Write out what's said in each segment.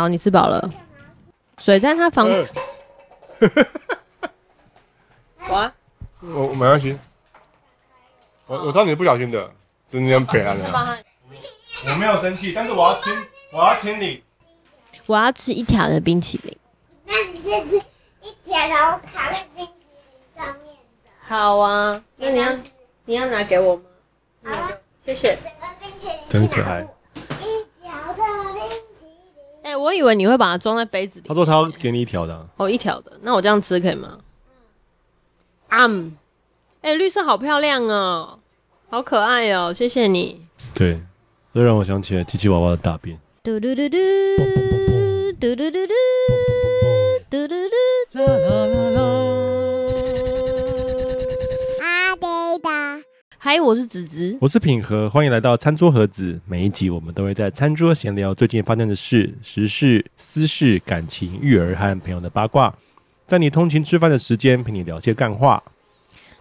好，你吃饱了。水在他房。呃、哇！我我没关系。我我知道你是不小心的，真的这样别了。我没有生气，但是我要亲，我要亲你。我要吃一条的冰淇淋。那你先吃一条，然后卡在冰淇淋上面的。好啊，那你要你要拿给我吗？好啊，谢谢。真可爱。我以为你会把它装在杯子里。他说他要给你一条的、啊。哦，一条的，那我这样吃可以吗？嗯。哎、欸，绿色好漂亮哦，好可爱哦，谢谢你。对，这让我想起了机器娃娃的大便。嘟嘟嘟嘟。嘟嘟嘟嘟，嘟嘟嘟，啦啦啦啦。嗨，我是子子，我是品和，欢迎来到餐桌盒子。每一集我们都会在餐桌闲聊最近发生的事、时事、私事、感情、育儿和朋友的八卦，在你通勤吃饭的时间陪你聊些干话。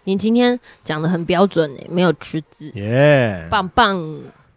你今天讲的很标准诶，没有吃字，耶，棒棒。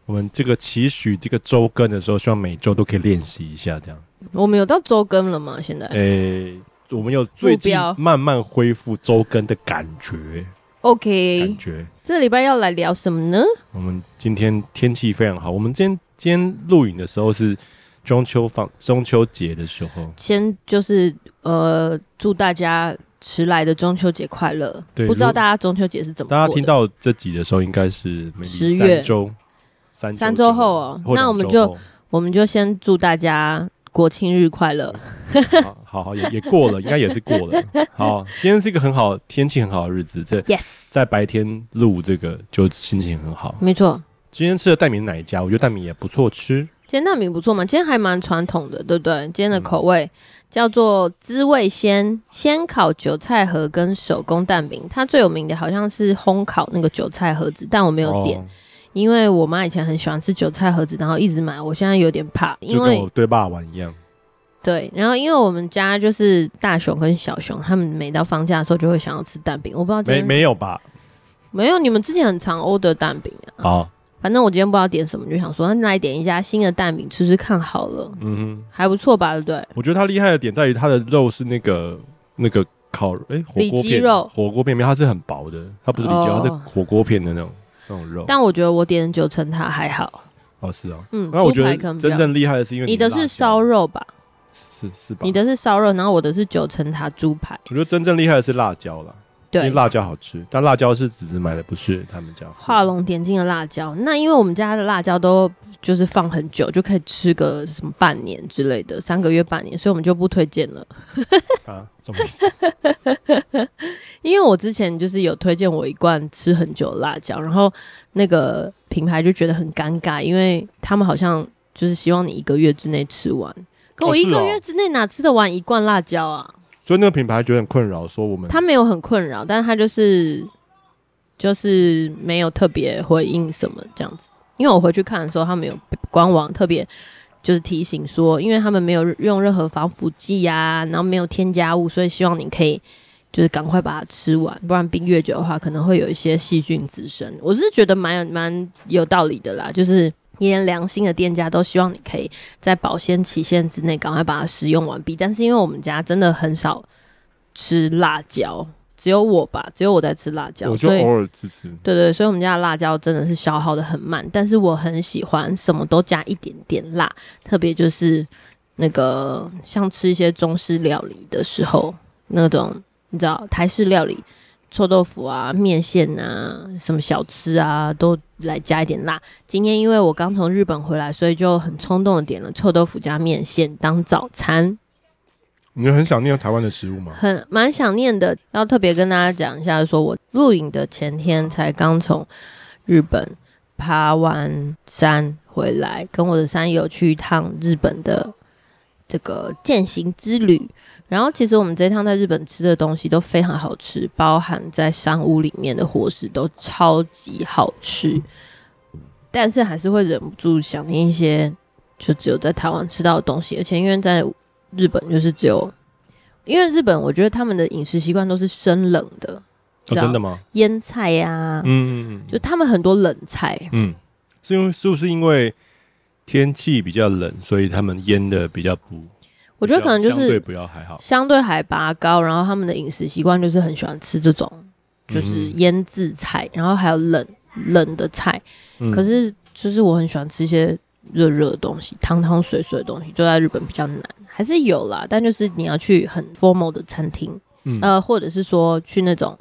我们这个期许这个周更的时候，希望每周都可以练习一下，这样。我们有到周更了吗？现在？诶、欸，我们有最近慢慢恢复周更的感觉。OK，感觉。这礼拜要来聊什么呢？我们今天天气非常好。我们今天今天录影的时候是中秋放中秋节的时候。先就是呃，祝大家迟来的中秋节快乐。对，不知道大家中秋节是怎么？大家听到这集的时候，应该是十月三周三三周后哦。那我们就我们就先祝大家。国庆日快乐！好好也也过了，应该也是过了。好，今天是一个很好天气很好的日子，这 Yes 在白天录这个就心情很好。没错，今天吃的蛋饼哪一家，我觉得蛋饼也不错吃。今天蛋饼不错嘛？今天还蛮传统的，对不对？今天的口味叫做滋味鲜鲜烤韭菜盒跟手工蛋饼，它最有名的好像是烘烤那个韭菜盒子，但我没有点。哦因为我妈以前很喜欢吃韭菜盒子，然后一直买，我现在有点怕，因为就跟我对霸王一样。对，然后因为我们家就是大熊跟小熊，他们每到放假的时候就会想要吃蛋饼，我不知道没没有吧？没有，你们之前很常 order 蛋饼啊。好，反正我今天不知道点什么，就想说那来点一家新的蛋饼吃吃看好了。嗯哼，还不错吧？对不对？我觉得它厉害的点在于它的肉是那个那个烤哎火锅片肉火锅片面，它是很薄的，它不是里脊肉，它是火锅片的那种。但我觉得我点的九层塔还好哦，是哦，嗯，那我觉得真正厉害的是因为你的，你的是烧肉吧？是是吧？你的是烧肉，然后我的是九层塔猪排。我觉得真正厉害的是辣椒了。对，因为辣椒好吃，但辣椒是子子买的，不是他们家。画龙点睛的辣椒，那因为我们家的辣椒都就是放很久，就可以吃个什么半年之类的，三个月、半年，所以我们就不推荐了。啊，什么意思？因为我之前就是有推荐我一罐吃很久的辣椒，然后那个品牌就觉得很尴尬，因为他们好像就是希望你一个月之内吃完，可我一个月之内哪吃得完一罐辣椒啊？所以那个品牌觉得很困扰，说我们他没有很困扰，但是他就是就是没有特别回应什么这样子。因为我回去看的时候，他们有官网特别就是提醒说，因为他们没有用任何防腐剂呀，然后没有添加物，所以希望你可以就是赶快把它吃完，不然冰越久的话，可能会有一些细菌滋生。我是觉得蛮蛮有道理的啦，就是。连良心的店家都希望你可以在保鲜期限之内赶快把它使用完毕，但是因为我们家真的很少吃辣椒，只有我吧，只有我在吃辣椒，我就偶尔吃吃。对，对对，所以我们家的辣椒真的是消耗的很慢，但是我很喜欢什么都加一点点辣，特别就是那个像吃一些中式料理的时候，那种你知道台式料理。臭豆腐啊，面线啊，什么小吃啊，都来加一点辣。今天因为我刚从日本回来，所以就很冲动的点了臭豆腐加面线当早餐。你很想念台湾的食物吗？很蛮想念的，要特别跟大家讲一下，说我录影的前天才刚从日本爬完山回来，跟我的山友去一趟日本的这个践行之旅。然后其实我们这一趟在日本吃的东西都非常好吃，包含在商务里面的伙食都超级好吃，但是还是会忍不住想念一些就只有在台湾吃到的东西，而且因为在日本就是只有，因为日本我觉得他们的饮食习惯都是生冷的，哦，真的吗？腌菜呀，啊，嗯嗯嗯，就他们很多冷菜，嗯，是因为是不是因为天气比较冷，所以他们腌的比较不。我觉得可能就是相对不要还好，相对海拔高，然后他们的饮食习惯就是很喜欢吃这种就是腌制菜，嗯、然后还有冷冷的菜。嗯、可是就是我很喜欢吃一些热热的东西，汤汤水水的东西，就在日本比较难，还是有啦，但就是你要去很 formal 的餐厅，嗯、呃，或者是说去那种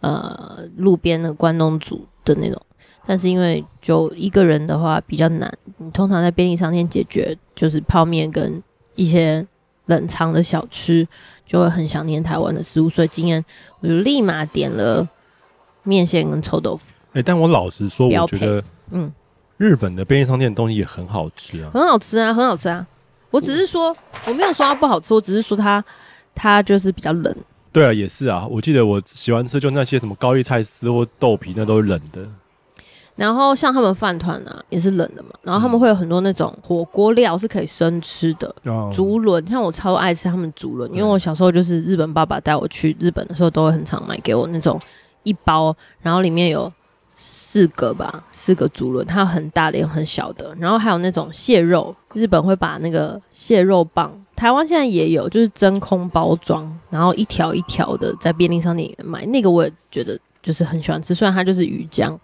呃路边的关东煮的那种。但是因为就一个人的话比较难，你通常在便利商店解决就是泡面跟一些冷藏的小吃，就会很想念台湾的食物，所以今天我就立马点了面线跟臭豆腐。哎、欸，但我老实说，我觉得嗯，日本的便利商店的东西也很好吃啊，很好吃啊，很好吃啊。我只是说我没有说它不好吃，我只是说它它就是比较冷。对啊，也是啊。我记得我喜欢吃就那些什么高丽菜丝或豆皮，那都是冷的。然后像他们饭团啊，也是冷的嘛。然后他们会有很多那种火锅料是可以生吃的，嗯、竹轮。像我超爱吃他们竹轮，因为我小时候就是日本爸爸带我去日本的时候，都会很常买给我那种一包，然后里面有四个吧，四个竹轮，它有很大的也有很小的。然后还有那种蟹肉，日本会把那个蟹肉棒，台湾现在也有，就是真空包装，然后一条一条的在便利商店里面买。那个我也觉得就是很喜欢吃，虽然它就是鱼浆。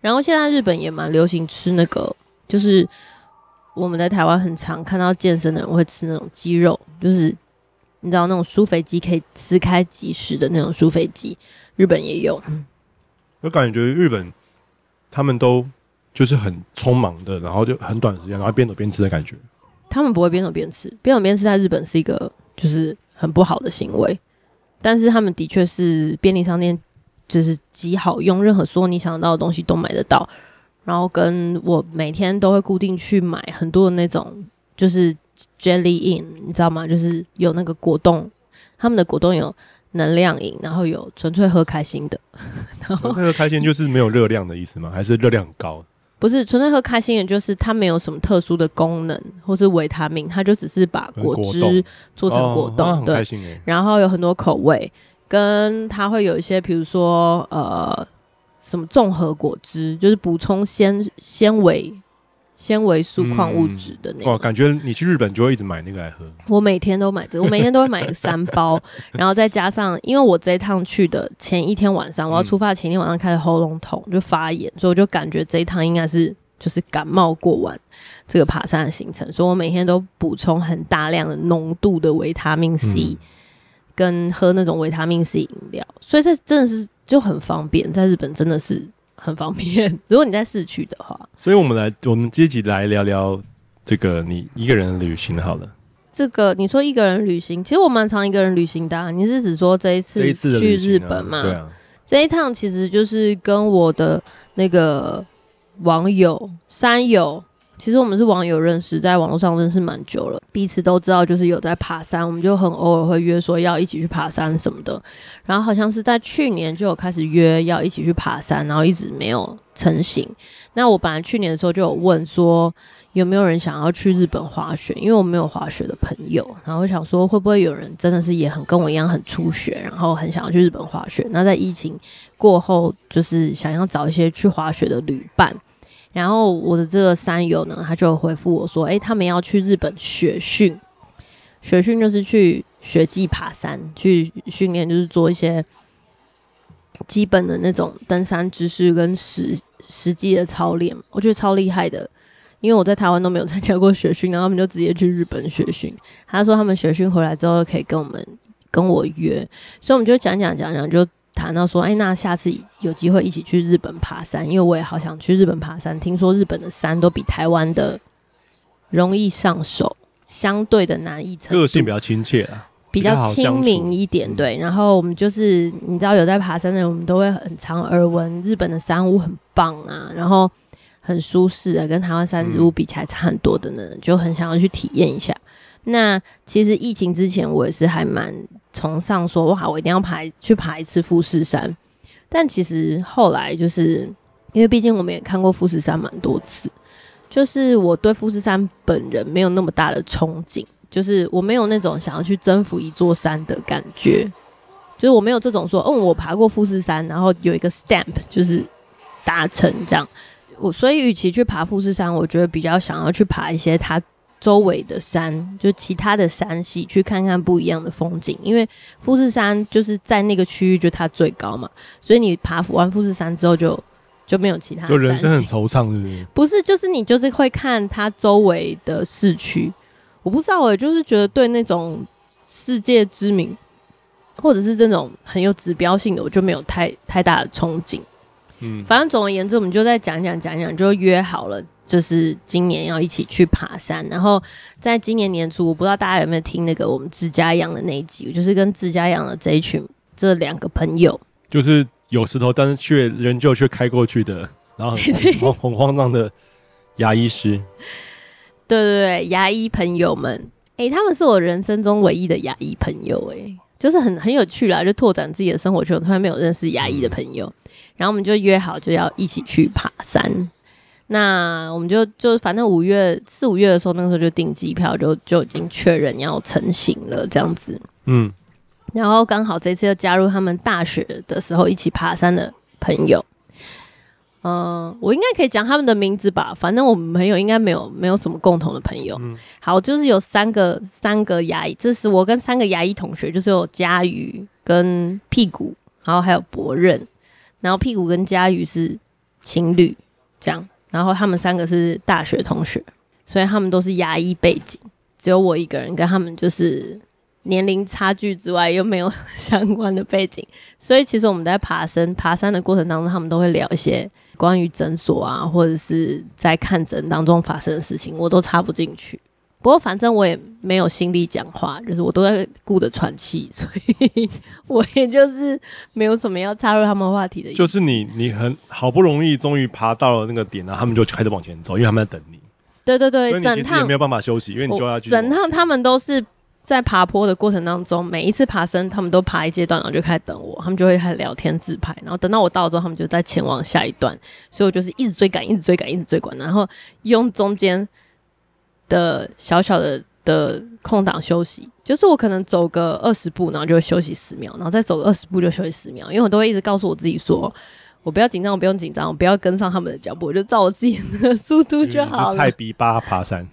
然后现在日本也蛮流行吃那个，就是我们在台湾很常看到健身的人会吃那种鸡肉，就是你知道那种舒肥鸡可以撕开即食的那种舒肥鸡，日本也有。我感觉日本他们都就是很匆忙的，然后就很短时间，然后边走边吃的感觉。他们不会边走边吃，边走边吃在日本是一个就是很不好的行为，但是他们的确是便利商店。就是极好用，任何说你想到的东西都买得到。然后跟我每天都会固定去买很多的那种，就是 Jelly In，你知道吗？就是有那个果冻，他们的果冻有能量饮，然后有纯粹喝开心的。然后纯粹喝开心就是没有热量的意思吗？还是热量很高？不是，纯粹喝开心的就是它没有什么特殊的功能或是维他命，它就只是把果汁做成果冻，哦、对。然后有很多口味。跟它会有一些，比如说呃，什么综合果汁，就是补充纤纤维、纤维素、矿物质的那种。哦，感觉你去日本就会一直买那个来喝。我每天都买这个，我每天都会买三包，然后再加上，因为我这一趟去的前一天晚上，我要出发前一天晚上开始喉咙痛，就发炎，所以我就感觉这一趟应该是就是感冒过完这个爬山的行程，所以我每天都补充很大量的浓度的维他命 C。嗯跟喝那种维他命 C 饮料，所以这真的是就很方便，在日本真的是很方便。如果你在市区的话，所以我们来，我们这集来聊聊这个你一个人旅行好了。这个你说一个人旅行，其实我蛮常一个人旅行的啊。你是指说这一次去日本吗？对啊，这一趟其实就是跟我的那个网友山友。其实我们是网友认识，在网络上认识蛮久了，彼此都知道就是有在爬山，我们就很偶尔会约说要一起去爬山什么的。然后好像是在去年就有开始约要一起去爬山，然后一直没有成型。那我本来去年的时候就有问说有没有人想要去日本滑雪，因为我没有滑雪的朋友，然后我想说会不会有人真的是也很跟我一样很初学，然后很想要去日本滑雪。那在疫情过后，就是想要找一些去滑雪的旅伴。然后我的这个山友呢，他就回复我说：“诶，他们要去日本雪训，雪训就是去雪季爬山，去训练，就是做一些基本的那种登山知识跟实实际的操练。我觉得超厉害的，因为我在台湾都没有参加过雪训，然后他们就直接去日本雪训。他说他们雪训回来之后可以跟我们跟我约，所以我们就讲讲讲讲就。”谈到说，哎、欸，那下次有机会一起去日本爬山，因为我也好想去日本爬山。听说日本的山都比台湾的容易上手，相对的难易程度，个性比较亲切啊，比较亲民一点。对，然后我们就是你知道有在爬山的人，我们都会很常耳闻日本的山屋很棒啊，然后很舒适啊，跟台湾山屋比起来差很多的呢，就很想要去体验一下。那其实疫情之前，我也是还蛮。崇尚说哇，我一定要爬去爬一次富士山，但其实后来就是因为毕竟我们也看过富士山蛮多次，就是我对富士山本人没有那么大的憧憬，就是我没有那种想要去征服一座山的感觉，就是我没有这种说，嗯，我爬过富士山，然后有一个 stamp 就是达成这样。我所以与其去爬富士山，我觉得比较想要去爬一些它周围的山，就其他的山系，去看看不一样的风景。因为富士山就是在那个区域就它最高嘛，所以你爬完富士山之后就就没有其他。就人生很惆怅，是不是？不是，就是你就是会看它周围的市区。我不知道，我就是觉得对那种世界知名或者是这种很有指标性的，我就没有太太大的憧憬。嗯，反正总而言之，我们就在讲讲讲讲，就约好了，就是今年要一起去爬山。然后在今年年初，我不知道大家有没有听那个我们自家养的那一集，就是跟自家养的这一群这两个朋友，就是有石头，但是却仍旧却开过去的，然后很慌很慌张的牙医师。对对对，牙医朋友们，哎、欸，他们是我人生中唯一的牙医朋友、欸，哎，就是很很有趣啦，就拓展自己的生活圈，我从来没有认识牙医的朋友。然后我们就约好就要一起去爬山，那我们就就反正五月四五月的时候，那个时候就订机票，就就已经确认要成型了这样子。嗯，然后刚好这次又加入他们大学的时候一起爬山的朋友，嗯、呃，我应该可以讲他们的名字吧？反正我们朋友应该没有没有什么共同的朋友。嗯、好，就是有三个三个牙医，这是我跟三个牙医同学，就是有佳宇跟屁股，然后还有博任。然后屁股跟佳宇是情侣，这样，然后他们三个是大学同学，所以他们都是牙医背景，只有我一个人跟他们就是年龄差距之外又没有 相关的背景，所以其实我们在爬山爬山的过程当中，他们都会聊一些关于诊所啊，或者是在看诊当中发生的事情，我都插不进去。不过反正我也没有心力讲话，就是我都在顾着喘气，所以我也就是没有什么要插入他们话题的意思。就是你，你很好不容易终于爬到了那个点，然后他们就开始往前走，因为他们在等你。对对对，所以你其实也没有办法休息，因为你就要去。整趟他们都是在爬坡的过程当中，每一次爬升，他们都爬一阶段，然后就开始等我，他们就会开始聊天自拍，然后等到我到了之后，他们就在前往下一段，所以我就是一直追赶，一直追赶，一直追赶，然后用中间。的小小的的空档休息，就是我可能走个二十步，然后就会休息十秒，然后再走个二十步就休息十秒，因为我都会一直告诉我自己说，我不要紧张，我不用紧张，我不要跟上他们的脚步，我就照我自己的速度就好了。是菜逼巴爬山。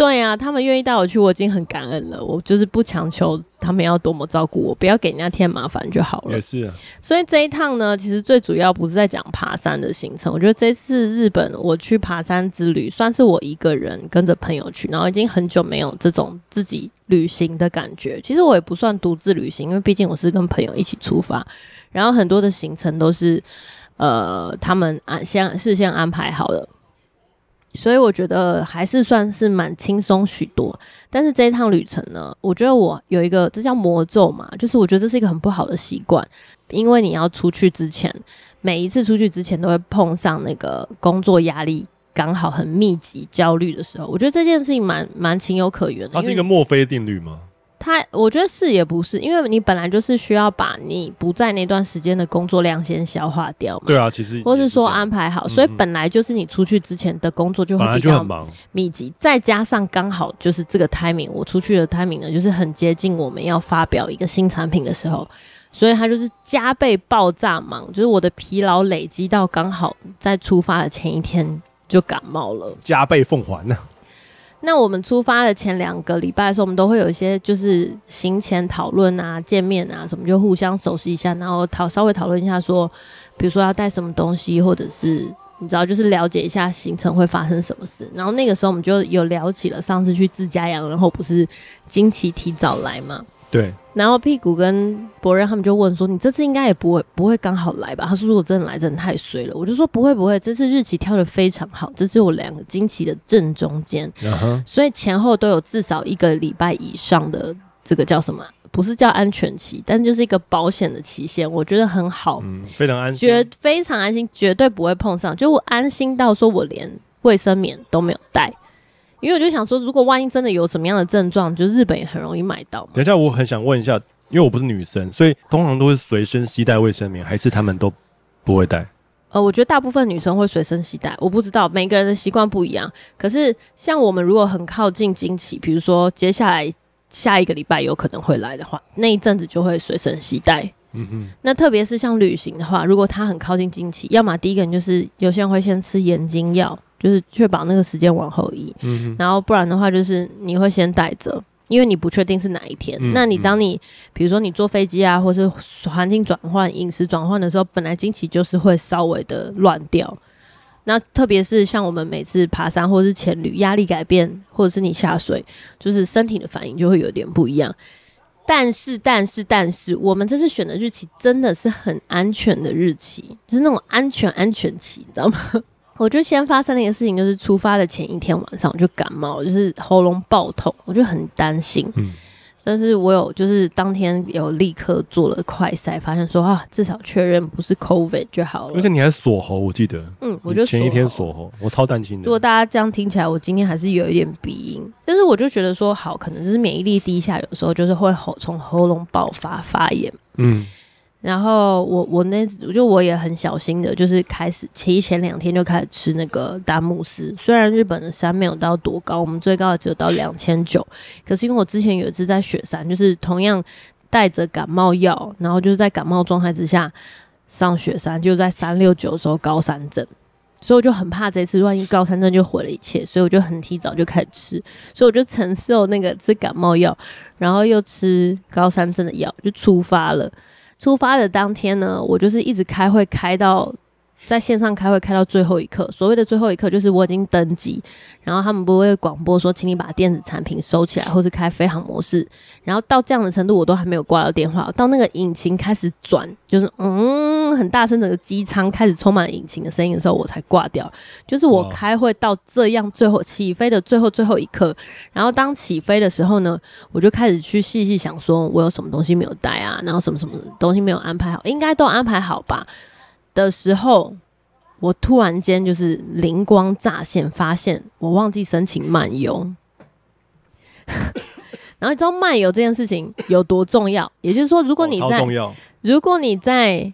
对呀、啊，他们愿意带我去，我已经很感恩了。我就是不强求他们要多么照顾我，不要给人家添麻烦就好了。也是啊。所以这一趟呢，其实最主要不是在讲爬山的行程。我觉得这次日本我去爬山之旅，算是我一个人跟着朋友去，然后已经很久没有这种自己旅行的感觉。其实我也不算独自旅行，因为毕竟我是跟朋友一起出发，然后很多的行程都是呃他们安先事先安排好的。所以我觉得还是算是蛮轻松许多，但是这一趟旅程呢，我觉得我有一个这叫魔咒嘛，就是我觉得这是一个很不好的习惯，因为你要出去之前，每一次出去之前都会碰上那个工作压力刚好很密集、焦虑的时候，我觉得这件事情蛮蛮情有可原的。它是一个墨菲定律吗？他我觉得是也不是，因为你本来就是需要把你不在那段时间的工作量先消化掉嘛。对啊，其实或是说安排好，所以本来就是你出去之前的工作就会比较密集，再加上刚好就是这个 timing，我出去的 timing 呢，就是很接近我们要发表一个新产品的时候，所以他就是加倍爆炸忙，就是我的疲劳累积到刚好在出发的前一天就感冒了，加倍奉还呢。那我们出发的前两个礼拜的时候，我们都会有一些就是行前讨论啊、见面啊什么，就互相熟悉一下，然后讨稍微讨论一下说，比如说要带什么东西，或者是你知道，就是了解一下行程会发生什么事。然后那个时候我们就有聊起了上次去自家养，然后不是经期提早来吗。对，然后屁股跟博仁他们就问说：“你这次应该也不会不会刚好来吧？”他说：“如果真的来，真的太衰了。”我就说：“不会不会，这次日期挑的非常好，这是我两个经期的正中间，uh huh. 所以前后都有至少一个礼拜以上的这个叫什么？不是叫安全期，但就是一个保险的期限，我觉得很好，嗯，非常安心，绝非常安心，绝对不会碰上，就我安心到说我连卫生棉都没有带。”因为我就想说，如果万一真的有什么样的症状，就日本也很容易买到。等一下，我很想问一下，因为我不是女生，所以通常都会随身携带卫生棉，还是他们都不会带？呃，我觉得大部分女生会随身携带，我不知道每个人的习惯不一样。可是像我们如果很靠近经期，比如说接下来下一个礼拜有可能会来的话，那一阵子就会随身携带。嗯哼，那特别是像旅行的话，如果它很靠近经期，要么第一个人就是有些人会先吃眼睛药，就是确保那个时间往后移。嗯，然后不然的话，就是你会先带着，因为你不确定是哪一天。嗯、那你当你比如说你坐飞机啊，或是环境转换、饮食转换的时候，本来经期就是会稍微的乱掉。那特别是像我们每次爬山或是潜旅，压力改变，或者是你下水，就是身体的反应就会有点不一样。但是，但是，但是，我们这次选的日期真的是很安全的日期，就是那种安全安全期，你知道吗？我就先发生了一个事情，就是出发的前一天晚上我就感冒，就是喉咙爆痛，我就很担心。嗯。但是我有，就是当天有立刻做了快筛，发现说啊，至少确认不是 COVID 就好了。而且你还锁喉，我记得。嗯，我就前一天锁喉，我超担心的。如果大家这样听起来，我今天还是有一点鼻音，但是我就觉得说好，可能就是免疫力低下，有时候就是会喉从喉咙爆发发炎。嗯。然后我我那就我也很小心的，就是开始提前两天就开始吃那个丹木斯。虽然日本的山没有到多高，我们最高的只有到两千九，可是因为我之前有一次在雪山，就是同样带着感冒药，然后就是在感冒状态之下上雪山，就在三六九的时候高山症，所以我就很怕这次万一高山症就毁了一切，所以我就很提早就开始吃，所以我就承受那个吃感冒药，然后又吃高山症的药，就出发了。出发的当天呢，我就是一直开会开到在线上开会开到最后一刻。所谓的最后一刻，就是我已经登机，然后他们不会广播说，请你把电子产品收起来，或是开飞行模式。然后到这样的程度，我都还没有挂到电话。到那个引擎开始转，就是嗯很大声，整个机舱开始充满了引擎的声音的时候，我才挂掉。就是我开会到这样最后起飞的最后最后一刻，然后当起飞的时候呢，我就开始去细细想，说我有什么东西没有带啊，然后什么什么东西没有安排好，应该都安排好吧的时候，我突然间就是灵光乍现，发现我忘记申请漫游。然后你知道漫游这件事情有多重要？也就是说，如果你在如果你在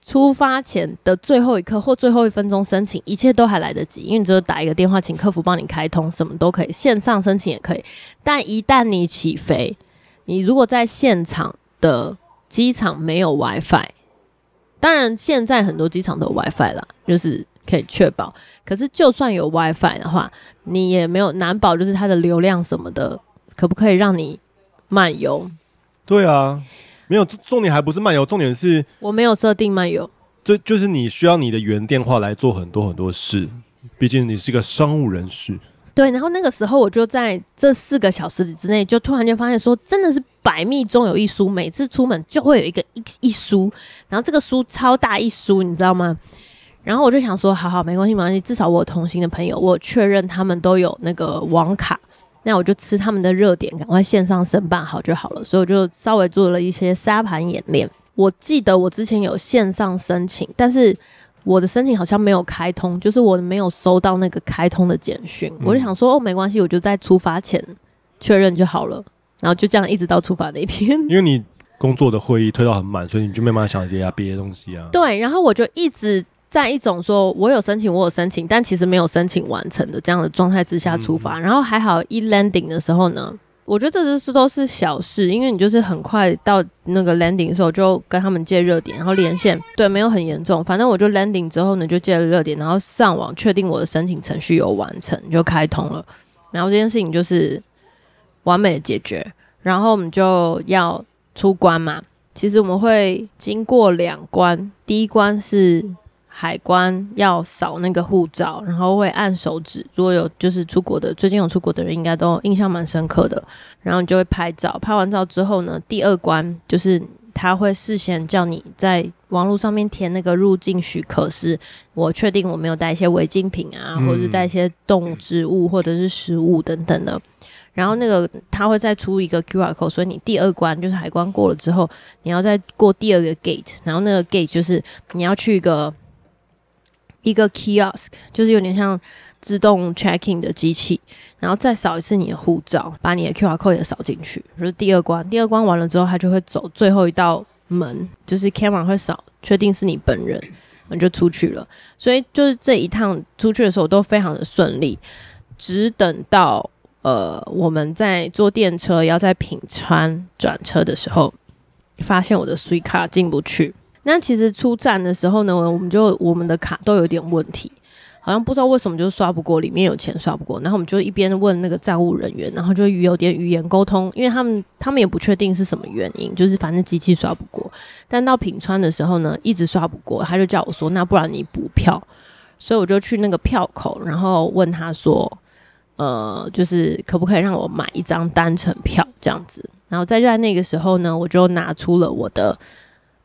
出发前的最后一刻或最后一分钟申请，一切都还来得及，因为你只有打一个电话，请客服帮你开通，什么都可以，线上申请也可以。但一旦你起飞，你如果在现场的机场没有 WiFi，当然现在很多机场都有 WiFi 啦，就是可以确保。可是就算有 WiFi 的话，你也没有难保，就是它的流量什么的。可不可以让你漫游？对啊，没有重点还不是漫游，重点是我没有设定漫游。这就是你需要你的原电话来做很多很多事，毕竟你是个商务人士。对，然后那个时候我就在这四个小时里之内，就突然间发现说，真的是百密中有一疏，每次出门就会有一个一一疏，然后这个疏超大一疏，你知道吗？然后我就想说，好好没关系没关系，至少我有同行的朋友，我确认他们都有那个网卡。那我就吃他们的热点，赶快线上申办好就好了。所以我就稍微做了一些沙盘演练。我记得我之前有线上申请，但是我的申请好像没有开通，就是我没有收到那个开通的简讯。我就想说，哦，没关系，我就在出发前确认就好了。然后就这样一直到出发那一天。因为你工作的会议推到很满，所以你就没办法想这些别的东西啊。对，然后我就一直。在一种说我有申请，我有申请，但其实没有申请完成的这样的状态之下出发，嗯、然后还好一 landing 的时候呢，我觉得这只是都是小事，因为你就是很快到那个 landing 的时候就跟他们借热点，然后连线，对，没有很严重，反正我就 landing 之后呢就借了热点，然后上网确定我的申请程序有完成，就开通了，然后这件事情就是完美的解决，然后我们就要出关嘛，其实我们会经过两关，第一关是。海关要扫那个护照，然后会按手指。如果有就是出国的，最近有出国的人应该都印象蛮深刻的。然后你就会拍照，拍完照之后呢，第二关就是他会事先叫你在网络上面填那个入境许可，是我确定我没有带一些违禁品啊，或者是带一些动植物或者是食物等等的。然后那个他会再出一个 QR code，所以你第二关就是海关过了之后，你要再过第二个 gate，然后那个 gate 就是你要去一个。一个 kiosk 就是有点像自动 checking 的机器，然后再扫一次你的护照，把你的 QR code 也扫进去，就是第二关。第二关完了之后，他就会走最后一道门，就是 camera 会扫，确定是你本人，你就出去了。所以就是这一趟出去的时候都非常的顺利，只等到呃我们在坐电车要在品川转车的时候，发现我的 Suica 卡进不去。那其实出站的时候呢，我们就我们的卡都有点问题，好像不知道为什么就刷不过，里面有钱刷不过。然后我们就一边问那个站务人员，然后就有点语言沟通，因为他们他们也不确定是什么原因，就是反正机器刷不过。但到品川的时候呢，一直刷不过，他就叫我说：“那不然你补票。”所以我就去那个票口，然后问他说：“呃，就是可不可以让我买一张单程票这样子？”然后在在那个时候呢，我就拿出了我的。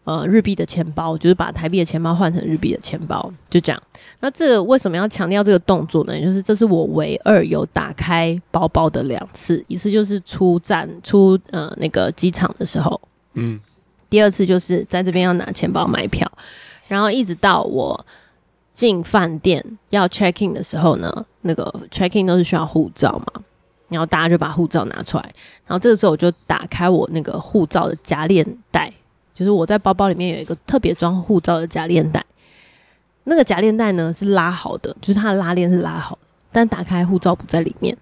呃，日币的钱包就是把台币的钱包换成日币的钱包，就这样。那这个为什么要强调这个动作呢？就是这是我唯二有打开包包的两次，一次就是出站出呃那个机场的时候，嗯，第二次就是在这边要拿钱包买票，然后一直到我进饭店要 check in 的时候呢，那个 check in 都是需要护照嘛，然后大家就把护照拿出来，然后这个时候我就打开我那个护照的夹链袋。就是我在包包里面有一个特别装护照的夹链袋，那个夹链袋呢是拉好的，就是它的拉链是拉好的，但打开护照不在里面。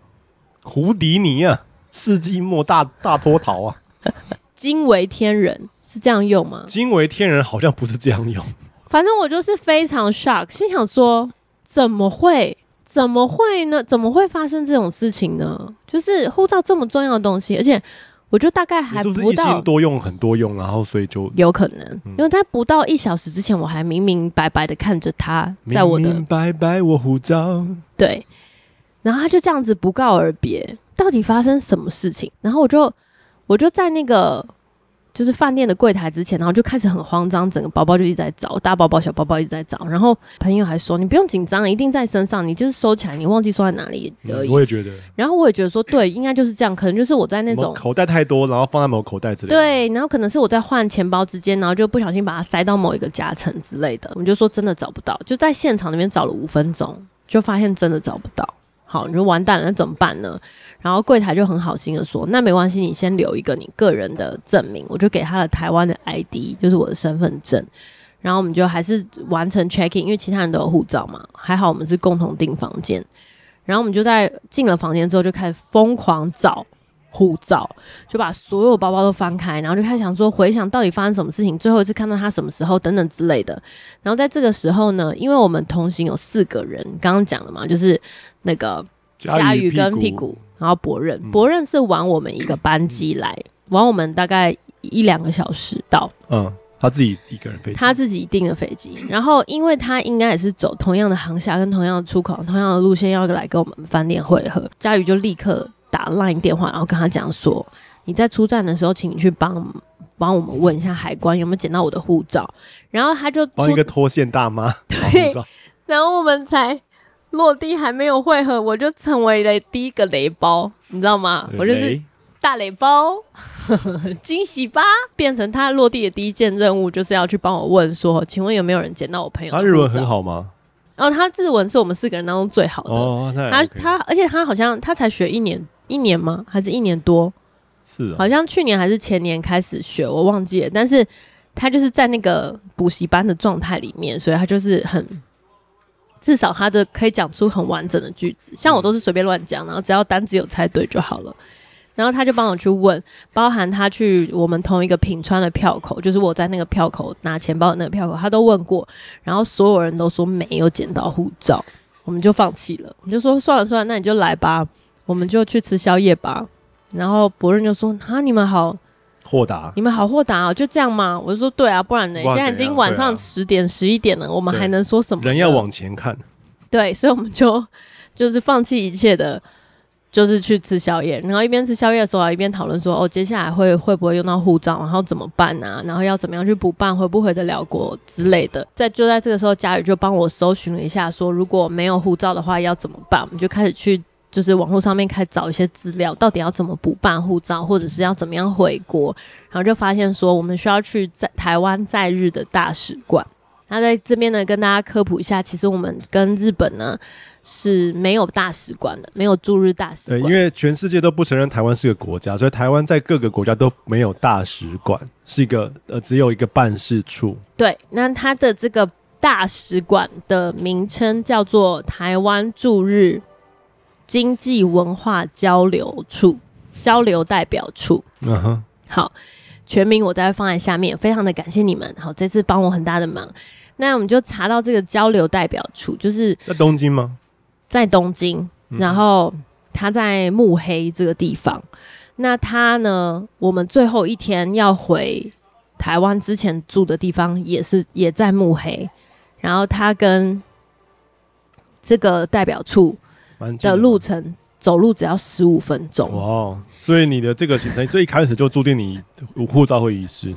胡迪尼啊，世纪末大大脱逃啊！惊为天人是这样用吗？惊为天人好像不是这样用。反正我就是非常 shock，心想说怎么会？怎么会呢？怎么会发生这种事情呢？就是护照这么重要的东西，而且。我就大概还不到，多用很多用，然后所以就有可能，嗯、因为在不到一小时之前，我还明明白白的看着他在我的明明白白我护照，对，然后他就这样子不告而别，到底发生什么事情？然后我就我就在那个。就是饭店的柜台之前，然后就开始很慌张，整个包包就一直在找，大包包、小包包一直在找。然后朋友还说：“你不用紧张，一定在身上，你就是收起来，你忘记收在哪里而已。”我也觉得。然后我也觉得说，对，应该就是这样，可能就是我在那种口袋太多，然后放在某口袋之类的。对，然后可能是我在换钱包之间，然后就不小心把它塞到某一个夹层之类的。我们就说真的找不到，就在现场那边找了五分钟，就发现真的找不到。好，你说完蛋了，那怎么办呢？然后柜台就很好心的说：“那没关系，你先留一个你个人的证明。”我就给他了台湾的 ID，就是我的身份证。然后我们就还是完成 check in，因为其他人都有护照嘛。还好我们是共同订房间。然后我们就在进了房间之后，就开始疯狂找护照，就把所有包包都翻开，然后就开始想说回想到底发生什么事情，最后一次看到他什么时候等等之类的。然后在这个时候呢，因为我们同行有四个人，刚刚讲了嘛，就是那个佳宇跟屁股。然后博任，博任是晚我们一个班机来，嗯、晚我们大概一两个小时到。嗯，他自己一个人飞机，他自己订的飞机。然后，因为他应该也是走同样的航厦跟同样的出口、同样的路线，要来跟我们饭店会合。佳宇就立刻打 Line 电话，然后跟他讲说：“你在出站的时候，请你去帮帮我们问一下海关有没有捡到我的护照。”然后他就帮一个脱线大妈，对，然后我们才。落地还没有汇合，我就成为了第一个雷包，你知道吗？我就是大雷包，惊喜吧！变成他落地的第一件任务，就是要去帮我问说，请问有没有人捡到我朋友？他日文很好吗？然后他日文是我们四个人当中最好的。哦、他他而且他好像他才学一年，一年吗？还是一年多？是、哦，好像去年还是前年开始学，我忘记了。但是他就是在那个补习班的状态里面，所以他就是很。至少他的可以讲出很完整的句子，像我都是随便乱讲，然后只要单子有猜对就好了。然后他就帮我去问，包含他去我们同一个品川的票口，就是我在那个票口拿钱包的那个票口，他都问过，然后所有人都说没有捡到护照，我们就放弃了，我们就说算了算了，那你就来吧，我们就去吃宵夜吧。然后博润就说：“啊，你们好。”豁达，你们好豁达哦，就这样吗？我就说对啊，不然呢？现在已经晚上十点十一点了，我们还能说什么？人要往前看。对，所以我们就 就是放弃一切的，就是去吃宵夜。然后一边吃宵夜的时候，一边讨论说哦，接下来会会不会用到护照，然后怎么办啊？然后要怎么样去补办，回不回得了国之类的。在就在这个时候，佳宇就帮我搜寻了一下，说如果没有护照的话要怎么办？我们就开始去。就是网络上面开始找一些资料，到底要怎么补办护照，或者是要怎么样回国，然后就发现说我们需要去在台湾在日的大使馆。那在这边呢，跟大家科普一下，其实我们跟日本呢是没有大使馆的，没有驻日大使馆。对，因为全世界都不承认台湾是个国家，所以台湾在各个国家都没有大使馆，是一个呃只有一个办事处。对，那它的这个大使馆的名称叫做台湾驻日。经济文化交流处，交流代表处。嗯哼，好。全名我再放在下面，非常的感谢你们，好，这次帮我很大的忙。那我们就查到这个交流代表处，就是在东京吗？在东京，然后他在目黑这个地方。那他呢，我们最后一天要回台湾之前住的地方也是也在目黑，然后他跟这个代表处的路程走路只要十五分钟。哇，所以你的这个行程最一开始就注定你护照会遗失。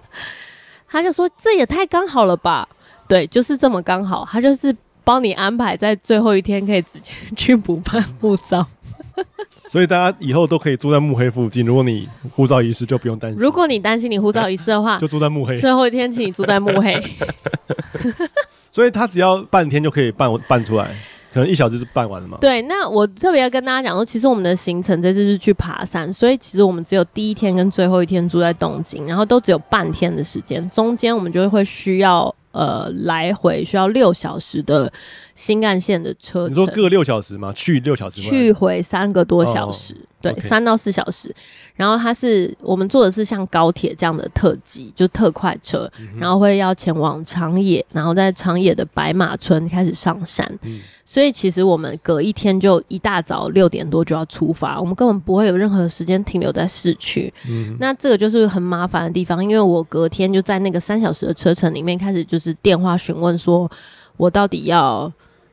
他就说：“这也太刚好了吧？”对，就是这么刚好。他就是帮你安排在最后一天可以直接去补办护照。所以大家以后都可以住在慕黑附近。如果你护照遗失，就不用担心。如果你担心你护照遗失的话，就住在慕黑。最后一天，请你住在慕黑。所以他只要半天就可以办办出来。可能一小时是办完了嘛？对，那我特别要跟大家讲说，其实我们的行程这次是去爬山，所以其实我们只有第一天跟最后一天住在东京，然后都只有半天的时间，中间我们就会需要呃来回需要六小时的新干线的车程。你说各六小时吗？去六小时，去回三个多小时，哦、对，三到四小时。然后它是我们坐的是像高铁这样的特急，就特快车，然后会要前往长野，然后在长野的白马村开始上山。嗯、所以其实我们隔一天就一大早六点多就要出发，我们根本不会有任何时间停留在市区。嗯、那这个就是很麻烦的地方，因为我隔天就在那个三小时的车程里面开始就是电话询问说，我到底要。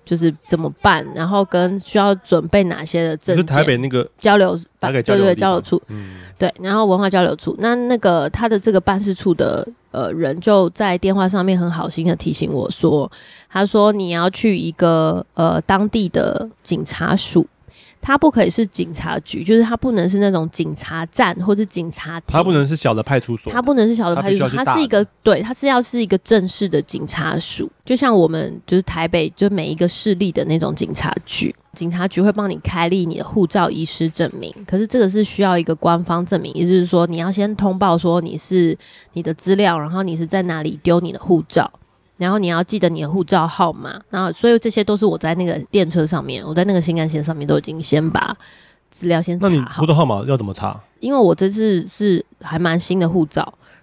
就是怎么办，然后跟需要准备哪些的证件？是台北那个交流，交流对对交流处，嗯，对，然后文化交流处，那那个他的这个办事处的呃人就在电话上面很好心的提醒我说，他说你要去一个呃当地的警察署。它不可以是警察局，就是它不能是那种警察站或者警察厅，它不能是小的派出所，它不能是小的派出所，它，它是一个对，它是要是一个正式的警察署，就像我们就是台北就每一个市立的那种警察局，警察局会帮你开立你的护照遗失证明，可是这个是需要一个官方证明，也就是说你要先通报说你是你的资料，然后你是在哪里丢你的护照。然后你要记得你的护照号码，然后所有这些都是我在那个电车上面，我在那个新干线上面都已经先把资料先查好。那你护照号码要怎么查？因为我这次是还蛮新的护照，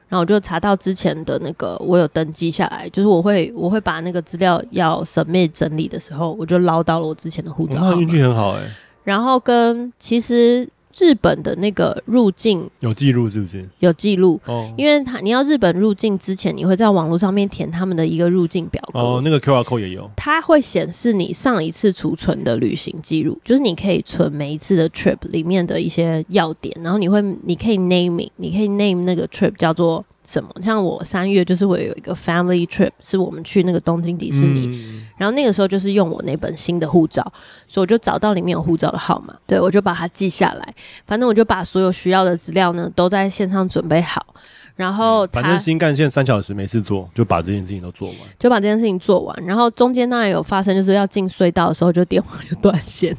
然后我就查到之前的那个我有登记下来，就是我会我会把那个资料要 submit 整理的时候，我就捞到了我之前的护照运气很好哎、欸。然后跟其实。日本的那个入境有记录是不是？有记录哦，因为他你要日本入境之前，你会在网络上面填他们的一个入境表格哦，那个 QR code 也有，它会显示你上一次储存的旅行记录，就是你可以存每一次的 trip 里面的一些要点，然后你会你可以 name，你可以 name 那个 trip 叫做。什么？像我三月就是会有一个 family trip，是我们去那个东京迪士尼，嗯、然后那个时候就是用我那本新的护照，所以我就找到里面有护照的号码，对，我就把它记下来。反正我就把所有需要的资料呢都在线上准备好，然后、嗯、反正新干线三小时没事做，就把这件事情都做完，就把这件事情做完。然后中间当然有发生，就是要进隧道的时候就电话就断线，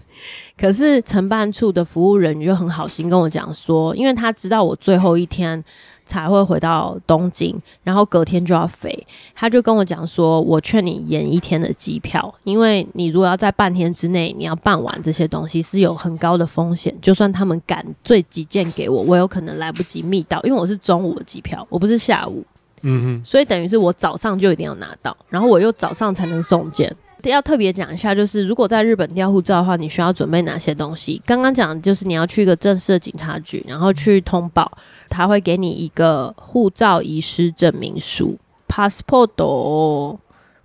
可是承办处的服务人员就很好心跟我讲说，因为他知道我最后一天。才会回到东京，然后隔天就要飞。他就跟我讲说：“我劝你延一天的机票，因为你如果要在半天之内你要办完这些东西，是有很高的风险。就算他们赶最急件给我，我有可能来不及密到，因为我是中午的机票，我不是下午。嗯哼，所以等于是我早上就一定要拿到，然后我又早上才能送件。要特别讲一下，就是如果在日本调护照的话，你需要准备哪些东西？刚刚讲的就是你要去一个正式的警察局，然后去通报。”他会给你一个护照遗失证明书 （passport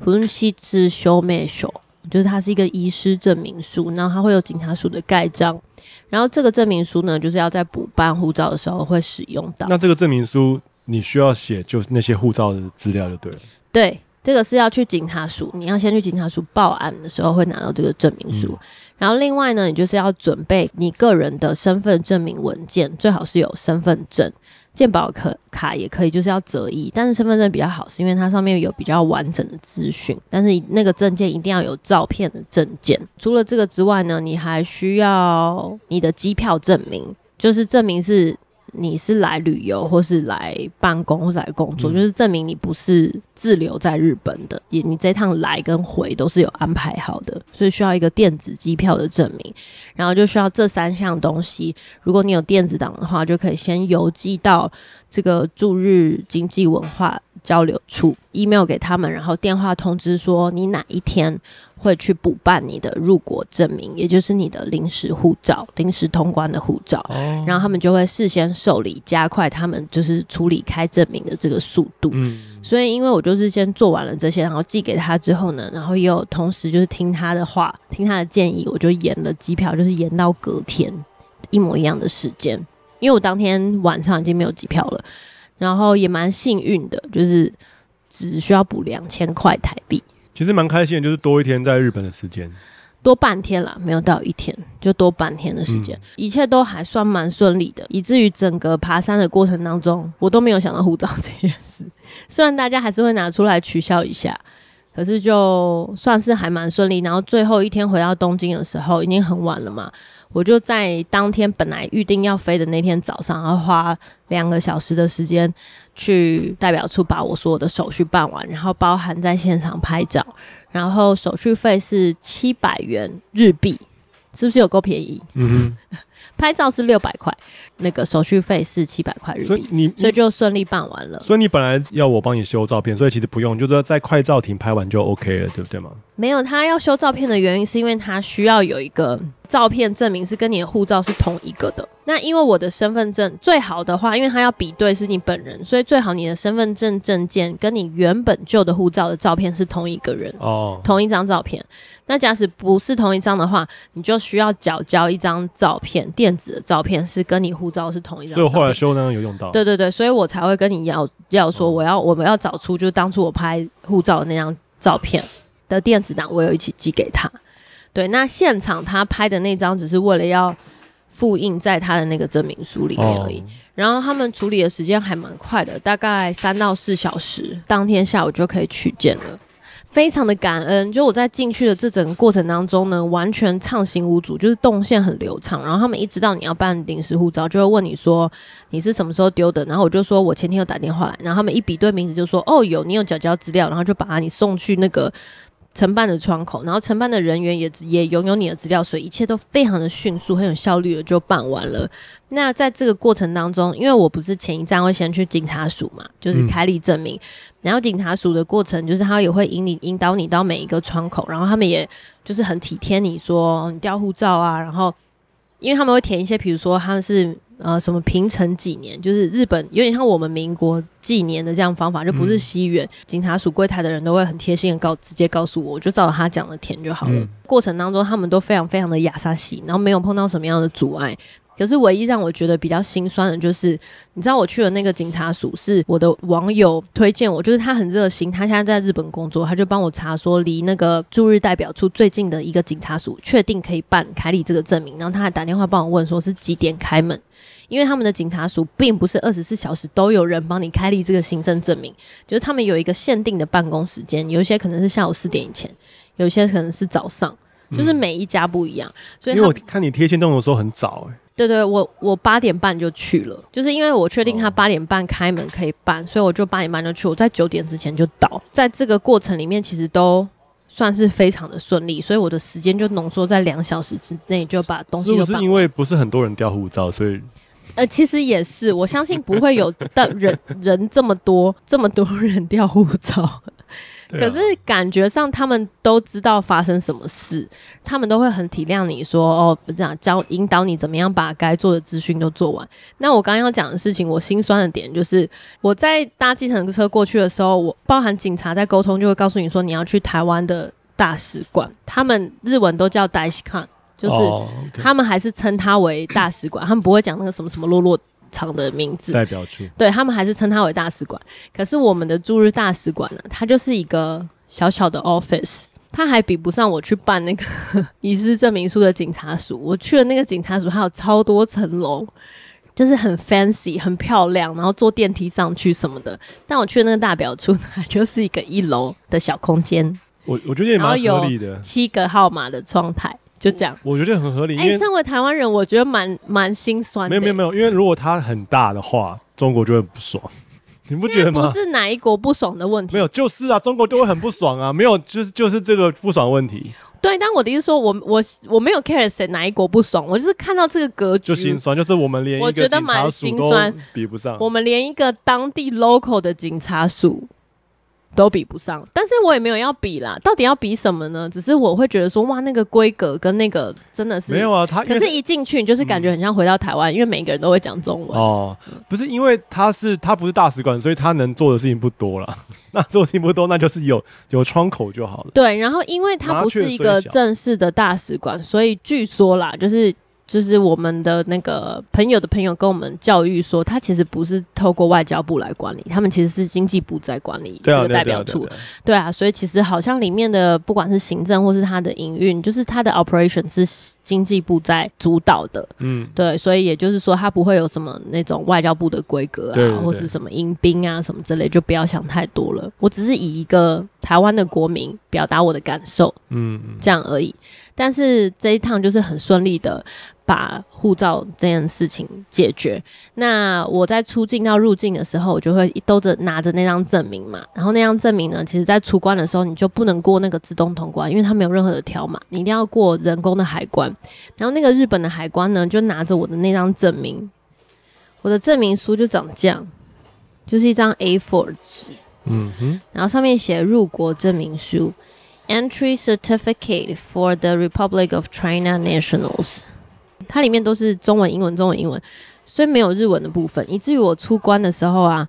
shomesho），就是它是一个遗失证明书，然后它会有警察署的盖章，然后这个证明书呢，就是要在补办护照的时候会使用到。那这个证明书你需要写，就是那些护照的资料就对了。对，这个是要去警察署，你要先去警察署报案的时候会拿到这个证明书。嗯然后另外呢，你就是要准备你个人的身份证明文件，最好是有身份证、健保卡卡也可以，就是要择一。但是身份证比较好，是因为它上面有比较完整的资讯。但是那个证件一定要有照片的证件。除了这个之外呢，你还需要你的机票证明，就是证明是你是来旅游，或是来办公，或是来工作，嗯、就是证明你不是滞留在日本的，也你这趟来跟回都是有安排好的，所以需要一个电子机票的证明，然后就需要这三项东西。如果你有电子档的话，就可以先邮寄到这个驻日经济文化交流处 email 给他们，然后电话通知说你哪一天会去补办你的入国证明，也就是你的临时护照、临时通关的护照，哦、然后他们就会事先受理，加快他们就是处理开证明的这个速度。嗯，所以因为我就是先做完了这些，然后寄给他之后呢，然后也有同时就是听他的话，听他的建议，我就延了机票，就是延到隔天一模一样的时间，因为我当天晚上已经没有机票了。然后也蛮幸运的，就是只需要补两千块台币。其实蛮开心的，就是多一天在日本的时间，多半天啦，没有到一天，就多半天的时间，嗯、一切都还算蛮顺利的，以至于整个爬山的过程当中，我都没有想到护照这件事。虽然大家还是会拿出来取笑一下，可是就算是还蛮顺利。然后最后一天回到东京的时候，已经很晚了嘛。我就在当天本来预定要飞的那天早上，要花两个小时的时间去代表处把我所有的手续办完，然后包含在现场拍照，然后手续费是七百元日币，是不是有够便宜？嗯哼，拍照是六百块，那个手续费是七百块日币，所以你所以就顺利办完了。所以你本来要我帮你修照片，所以其实不用，就是在快照亭拍完就 OK 了，对不对吗？没有，他要修照片的原因是因为他需要有一个。照片证明是跟你的护照是同一个的。那因为我的身份证最好的话，因为他要比对是你本人，所以最好你的身份证证件跟你原本旧的护照的照片是同一个人哦，同一张照片。那假使不是同一张的话，你就需要缴交一张照片，电子的照片是跟你护照是同一张。所以我后来修呢有用到。对对对，所以我才会跟你要要说，我要我们要找出就是当初我拍护照的那张照片的电子档，我有一起寄给他。对，那现场他拍的那张只是为了要复印在他的那个证明书里面而已。Oh. 然后他们处理的时间还蛮快的，大概三到四小时，当天下午就可以取件了。非常的感恩，就我在进去的这整个过程当中呢，完全畅行无阻，就是动线很流畅。然后他们一知道你要办临时护照，就会问你说你是什么时候丢的，然后我就说我前天有打电话来，然后他们一比对名字就说哦有，你有缴交资料，然后就把你送去那个。承办的窗口，然后承办的人员也也拥有你的资料，所以一切都非常的迅速，很有效率的就办完了。那在这个过程当中，因为我不是前一站会先去警察署嘛，就是开立证明，嗯、然后警察署的过程就是他也会引你引导你到每一个窗口，然后他们也就是很体贴你说你掉护照啊，然后因为他们会填一些，比如说他们是。呃，什么平成几年？就是日本有点像我们民国纪年的这样方法，就不是西元。嗯、警察署柜台的人都会很贴心的告，直接告诉我，我就照着他讲的填就好了。嗯、过程当中，他们都非常非常的雅萨西，然后没有碰到什么样的阻碍。可是唯一让我觉得比较心酸的就是，你知道我去了那个警察署是我的网友推荐我，就是他很热心，他现在在日本工作，他就帮我查说离那个驻日代表处最近的一个警察署，确定可以办凯里这个证明，然后他还打电话帮我问说是几点开门。因为他们的警察署并不是二十四小时都有人帮你开立这个行政证明，就是他们有一个限定的办公时间，有一些可能是下午四点以前，有一些可能是早上，就是每一家不一样。所以因为我看你贴签动的时候很早哎、欸，对对，我我八点半就去了，就是因为我确定他八点半开门可以办，所以我就八点半就去，我在九点之前就到。在这个过程里面，其实都算是非常的顺利，所以我的时间就浓缩在两小时之内就把东西都办完。是不是因为不是很多人掉护照，所以？呃，其实也是，我相信不会有的 人人这么多，这么多人掉护照。啊、可是感觉上他们都知道发生什么事，他们都会很体谅你说哦，这样教引导你怎么样把该做的资讯都做完。那我刚刚要讲的事情，我心酸的点就是我在搭计程车过去的时候，我包含警察在沟通，就会告诉你说你要去台湾的大使馆，他们日文都叫大使馆。就是他们还是称他为大使馆，他们不会讲那个什么什么落落场的名字。代表处。对，他们还是称他为大使馆。可是我们的驻日大使馆呢，它就是一个小小的 office，它还比不上我去办那个 遗失证明书的警察署。我去了那个警察署，还有超多层楼，就是很 fancy、很漂亮，然后坐电梯上去什么的。但我去的那个大表处，它就是一个一楼的小空间。我我觉得也蛮合理的，七个号码的窗台。就这样。我觉得很合理。哎、欸，身为台湾人，我觉得蛮蛮心酸的。没有没有没有，因为如果它很大的话，中国就会不爽。你不觉得吗？不是哪一国不爽的问题，没有，就是啊，中国就会很不爽啊。没有，就是就是这个不爽问题。对，但我的意思说我，我我我没有 care 谁哪一国不爽，我就是看到这个格局就心酸，就是我们连一个我觉得蛮心酸，比不上，我们连一个当地 local 的警察署都比不上，但是我也没有要比啦，到底要比什么呢？只是我会觉得说，哇，那个规格跟那个真的是没有啊，他可是一进去你就是感觉很像回到台湾，嗯，因为每个人都会讲中文哦，不是因为他是他不是大使馆，所以他能做的事情不多了。那做的事情不多，那就是有有窗口就好了。对，然后因为他不是一个正式的大使馆，所以据说啦，就是。就是我们的那个朋友的朋友跟我们教育说，他其实不是透过外交部来管理，他们其实是经济部在管理这个代表处。对啊，所以其实好像里面的不管是行政或是他的营运，就是他的 operation 是经济部在主导的。嗯，对，所以也就是说，他不会有什么那种外交部的规格啊，或是什么迎宾啊什么之类，就不要想太多了。我只是以一个台湾的国民表达我的感受，嗯，这样而已。但是这一趟就是很顺利的。把护照这件事情解决。那我在出境到入境的时候，我就会兜着拿着那张证明嘛。然后那张证明呢，其实在出关的时候，你就不能过那个自动通关，因为它没有任何的条码，你一定要过人工的海关。然后那个日本的海关呢，就拿着我的那张证明，我的证明书就长这样，就是一张 A4 纸，嗯哼，然后上面写入国证明书，Entry Certificate for the Republic of China Nationals。它里面都是中文、英文、中文、英文，所以没有日文的部分，以至于我出关的时候啊，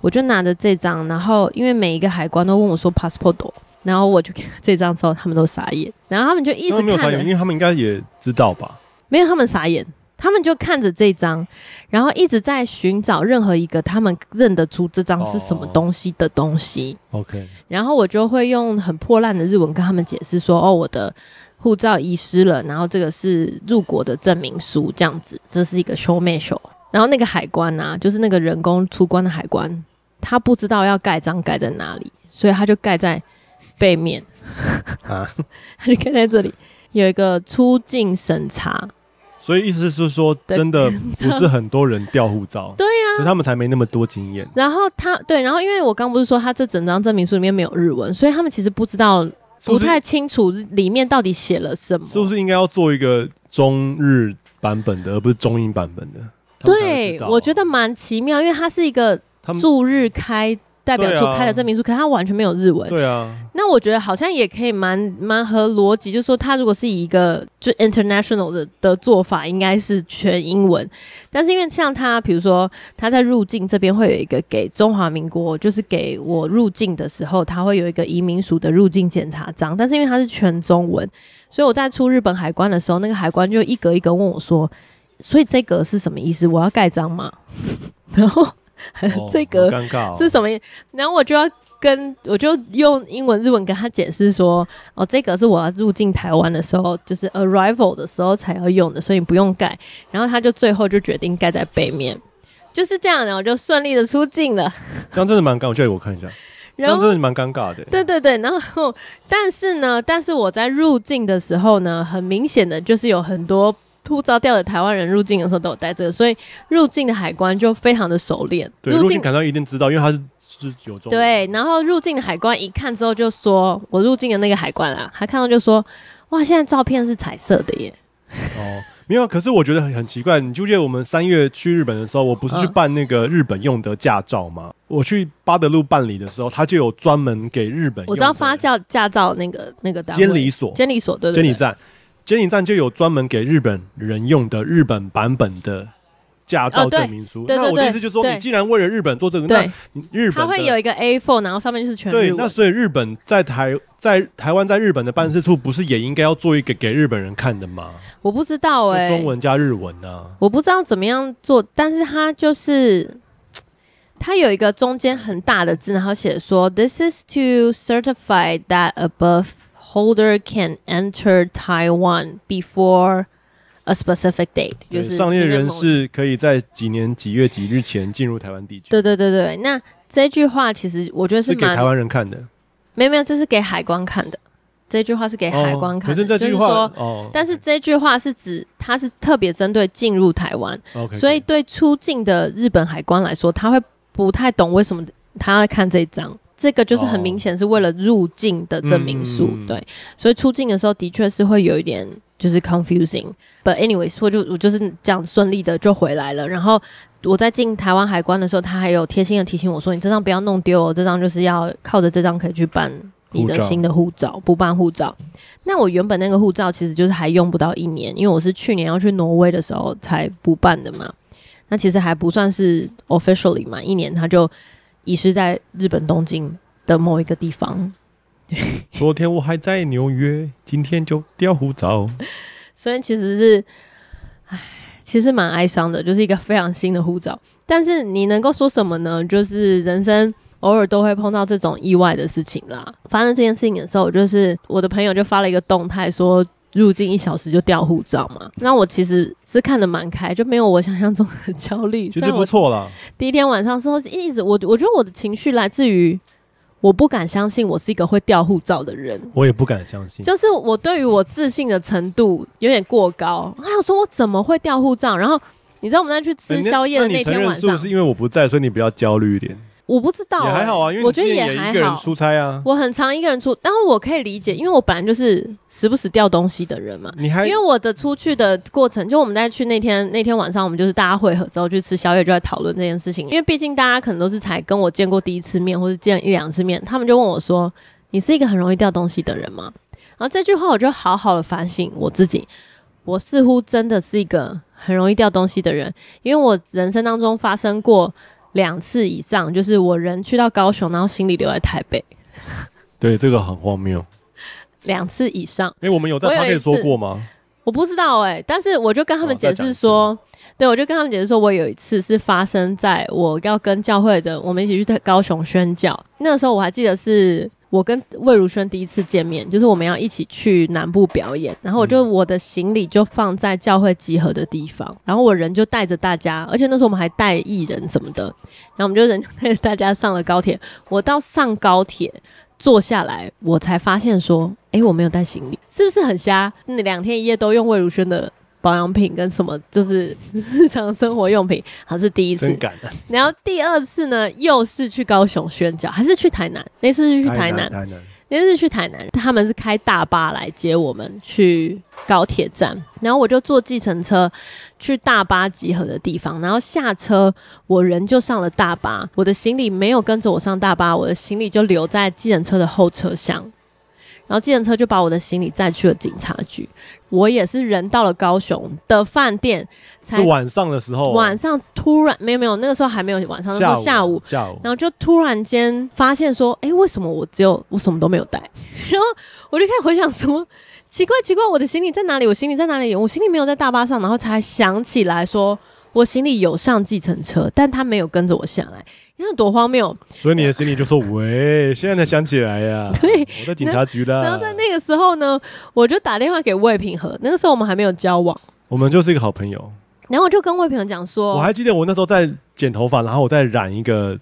我就拿着这张，然后因为每一个海关都问我说 passport，然后我就给这张之后，他们都傻眼，然后他们就一直看，没有傻眼，因为他们应该也知道吧？没有，他们傻眼，他们就看着这张，然后一直在寻找任何一个他们认得出这张是什么东西的东西。Oh, OK，然后我就会用很破烂的日文跟他们解释说：“哦，我的。”护照遗失了，然后这个是入国的证明书，这样子，这是一个 show me show。然后那个海关啊，就是那个人工出关的海关，他不知道要盖章盖在哪里，所以他就盖在背面，啊，他就盖在这里，有一个出境审查。所以意思是说，真的 不是很多人掉护照，对呀、啊，所以他们才没那么多经验。然后他对，然后因为我刚不是说他这整张证明书里面没有日文，所以他们其实不知道。不太清楚里面到底写了什么，是不是应该要做一个中日版本的，而不是中英版本的？对，我觉得蛮奇妙，因为它是一个驻日开。代表处开了证明书，啊，可是他完全没有日文。对啊，那我觉得好像也可以蛮蛮合逻辑，就是说他如果是以一个就 international 的的做法，应该是全英文。但是因为像他，比如说他在入境这边会有一个给中华民国，就是给我入境的时候，他会有一个移民署的入境检查章。但是因为他是全中文，所以我在出日本海关的时候，那个海关就一格一格问我说：“所以这个是什么意思？我要盖章吗？” 然后。这个是什么意思？然后我就要跟我就用英文、日文跟他解释说：“哦，这个是我要入境台湾的时候，就是 arrival 的时候才要用的，所以你不用盖。”然后他就最后就决定盖在背面，就是这样，然后就顺利的出境了。这样真的蛮尴，我借我看一下，这样真的蛮尴尬的。对对对，然后但是呢，但是我在入境的时候呢，很明显的就是有很多。护照掉的台湾人入境的时候都有带这个，所以入境的海关就非常的熟练。对，入境海关一定知道，因为他是是有中。对，然后入境的海关一看之后就说：“我入境的那个海关啊，他看到就说：‘哇，现在照片是彩色的耶。’哦，没有。可是我觉得很很奇怪，你记得我们三月去日本的时候，我不是去办那个日本用的驾照吗？嗯、我去巴德路办理的时候，他就有专门给日本。我知道发教驾照那个那个监理所，监理所对对，对，监理站。监理站就有专门给日本人用的日本版本的驾照证明书。哦、那我的意思就是说，你既然为了日本做这个，那日本它会有一个 A4，然后上面就是全。对，那所以日本在台在台湾在日本的办事处不是也应该要做一个给日本人看的吗？我不知道哎、欸，中文加日文啊，我不知道怎么样做，但是它就是它有一个中间很大的字，然后写说，This is to certify that above。Holder can enter Taiwan before a specific date，就是上列人士可以在几年几月几日前进入台湾地区。对对对对，那这句话其实我觉得是，是给台湾人看的，没有没有，这是给海关看的。这句话是给海关看的，哦、可是这句话，就是说哦，但是这句话是指它是特别针对进入台湾，okay, 所以对出境的日本海关来说，他会不太懂为什么他要看这一张。这个就是很明显是为了入境的证明书，嗯、对，所以出境的时候的确是会有一点就是 confusing。But anyways，我就我就是这样顺利的就回来了。然后我在进台湾海关的时候，他还有贴心的提醒我说：“你这张不要弄丢哦，这张就是要靠着这张可以去办你的新的护照，补办护照。”那我原本那个护照其实就是还用不到一年，因为我是去年要去挪威的时候才补办的嘛。那其实还不算是 officially 满一年，他就。遗失在日本东京的某一个地方。昨天我还在纽约，今天就掉护照。虽然其实是，唉，其实蛮哀伤的，就是一个非常新的护照。但是你能够说什么呢？就是人生偶尔都会碰到这种意外的事情啦。发生这件事情的时候，就是我的朋友就发了一个动态说。入境一小时就掉护照嘛？那我其实是看得蛮开，就没有我想象中的 焦虑。其实不错啦。第一天晚上时候一直我我觉得我的情绪来自于我不敢相信我是一个会掉护照的人。我也不敢相信，就是我对于我自信的程度有点过高。还有说我怎么会掉护照？然后你知道我们在去吃宵夜的那天晚上，是不是因为我不在，所以你比较焦虑一点？我不知道、欸，也还好啊，因为我觉得也一个人出差啊。我很常一个人出，但是我可以理解，因为我本来就是时不时掉东西的人嘛。你还因为我的出去的过程，就我们在去那天那天晚上，我们就是大家会合之后去吃宵夜，就在讨论这件事情。因为毕竟大家可能都是才跟我见过第一次面，或是见一两次面，他们就问我说：“你是一个很容易掉东西的人吗？”然后这句话我就好好的反省我自己，我似乎真的是一个很容易掉东西的人，因为我人生当中发生过。两次以上，就是我人去到高雄，然后行李留在台北。对，这个很荒谬。两次以上，哎、欸，我们有在他可以说过吗？我，我不知道哎、欸，但是我就跟他们解释说，哦、对，我就跟他们解释说，我有一次是发生在我要跟教会的，我们一起去高雄宣教，那个时候我还记得是。我跟魏如萱第一次见面，就是我们要一起去南部表演，然后我就我的行李就放在教会集合的地方，然后我人就带着大家，而且那时候我们还带艺人什么的，然后我们就人就带着大家上了高铁。我到上高铁坐下来，我才发现说，哎、欸，我没有带行李，是不是很瞎？那两天一夜都用魏如萱的。保养品跟什么就是 日常生活用品，好，是第一次。然后第二次呢，又是去高雄宣教，还是去台南？那次是去台南，台南。那次是去台南，他们是开大巴来接我们去高铁站，然后我就坐计程车去大巴集合的地方，然后下车，我人就上了大巴，我的行李没有跟着我上大巴，我的行李就留在计程车的后车厢。然后计程车就把我的行李载去了警察局。我也是人到了高雄的饭店，才晚上的时候，晚上突然没有没有，那个时候还没有晚上，那时候下午下午，然后就突然间发现说，哎，为什么我只有我什么都没有带？然后我就开始回想说，奇怪奇怪，我的行李在哪里？我行李在哪里？我行李没有在大巴上，然后才想起来说。我行李有上计程车，但他没有跟着我下来，你看多荒谬！所以你的行李就说：“喂，现在才想起来呀、啊。”对，我在警察局的。然后在那个时候呢，我就打电话给魏平和，那个时候我们还没有交往，我们就是一个好朋友。然后我就跟魏平和讲说：“我还记得我那时候在剪头发，然后我在染一个。”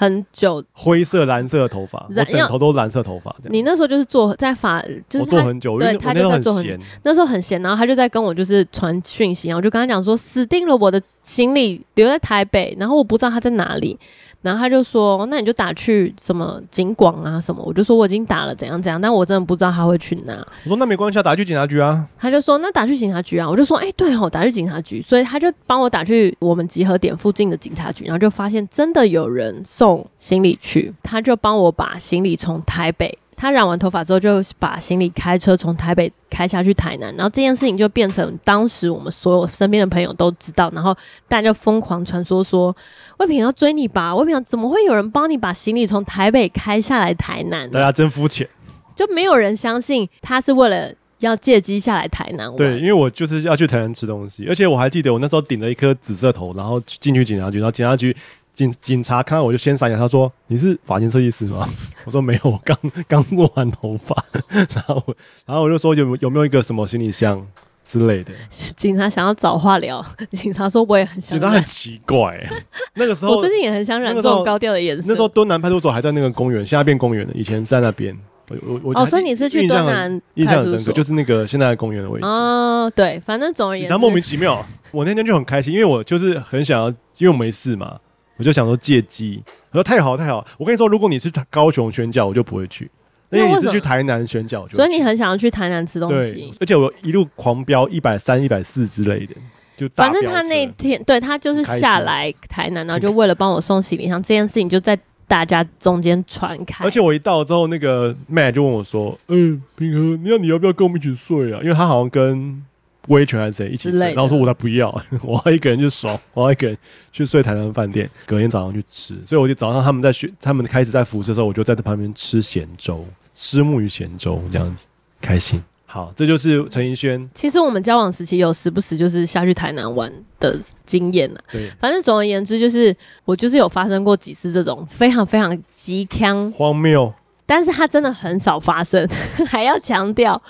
很久，灰色、蓝色的头发，我整头都蓝色头发。你那时候就是做在法，就是做很久，对，他就在做很，那时候很闲，然后他就在跟我就是传讯息，然后我就跟他讲说，死定了，我的行李留在台北，然后我不知道他在哪里。然后他就说：“那你就打去什么警广啊什么。”我就说：“我已经打了，怎样怎样。”但我真的不知道他会去哪。我说：“那没关系，打去警察局啊。”他就说：“那打去警察局啊。”我就说：“哎、欸，对哦，打去警察局。”所以他就帮我打去我们集合点附近的警察局，然后就发现真的有人送行李去，他就帮我把行李从台北。他染完头发之后，就把行李开车从台北开下去台南，然后这件事情就变成当时我们所有身边的朋友都知道，然后大家就疯狂传说说魏平要追你吧，魏平怎么会有人帮你把行李从台北开下来台南？大家真肤浅，就没有人相信他是为了要借机下来台南。对，因为我就是要去台南吃东西，而且我还记得我那时候顶了一颗紫色头，然后进去警察局，然后警察局。警警察看到我就先闪一下，他说：“你是发型设计师吗？” 我说：“没有，我刚刚做完头发。” 然后我，然后我就说有：“有有没有一个什么行李箱之类的？”警察想要找话聊，警察说：“我也很想。”觉得很奇怪。那个时候，我最近也很想染这种高调的颜色。那时候敦南派出所还在那个公园，现在变公园了。以前在那边。我我我哦，所以你是去敦南印象很深刻，就是那个现在的公园的位置。哦，对，反正总而言之，他莫名其妙。我那天就很开心，因为我就是很想要，因为我没事嘛，我就想说借机。我说太好太好，我跟你说，如果你是高雄宣教，我就不会去。因为你是去台南宣教，所以你很想要去台南吃东西。而且我一路狂飙一百三、一百四之类的，就反正他那天对他就是下来台南，然后就为了帮我送行李箱，这件事情就在大家中间传开。而且我一到之后，那个 Matt 就问我说：“嗯，平和，你要你要不要跟我们一起睡啊？”因为他好像跟威权还是谁一起睡，然后我说我才不要，我要一个人去爽，我要一个人去睡台南饭店，隔天早上去吃。所以我就早上他们在学，他们开始在服侍的时候，我就在这旁边吃咸粥。吃木鱼咸粥这样子，开心。好，这就是陈怡轩。其实我们交往时期有时不时就是下去台南玩的经验了。对，反正总而言之，就是我就是有发生过几次这种非常非常极锵荒谬，但是它真的很少发生，还要强调。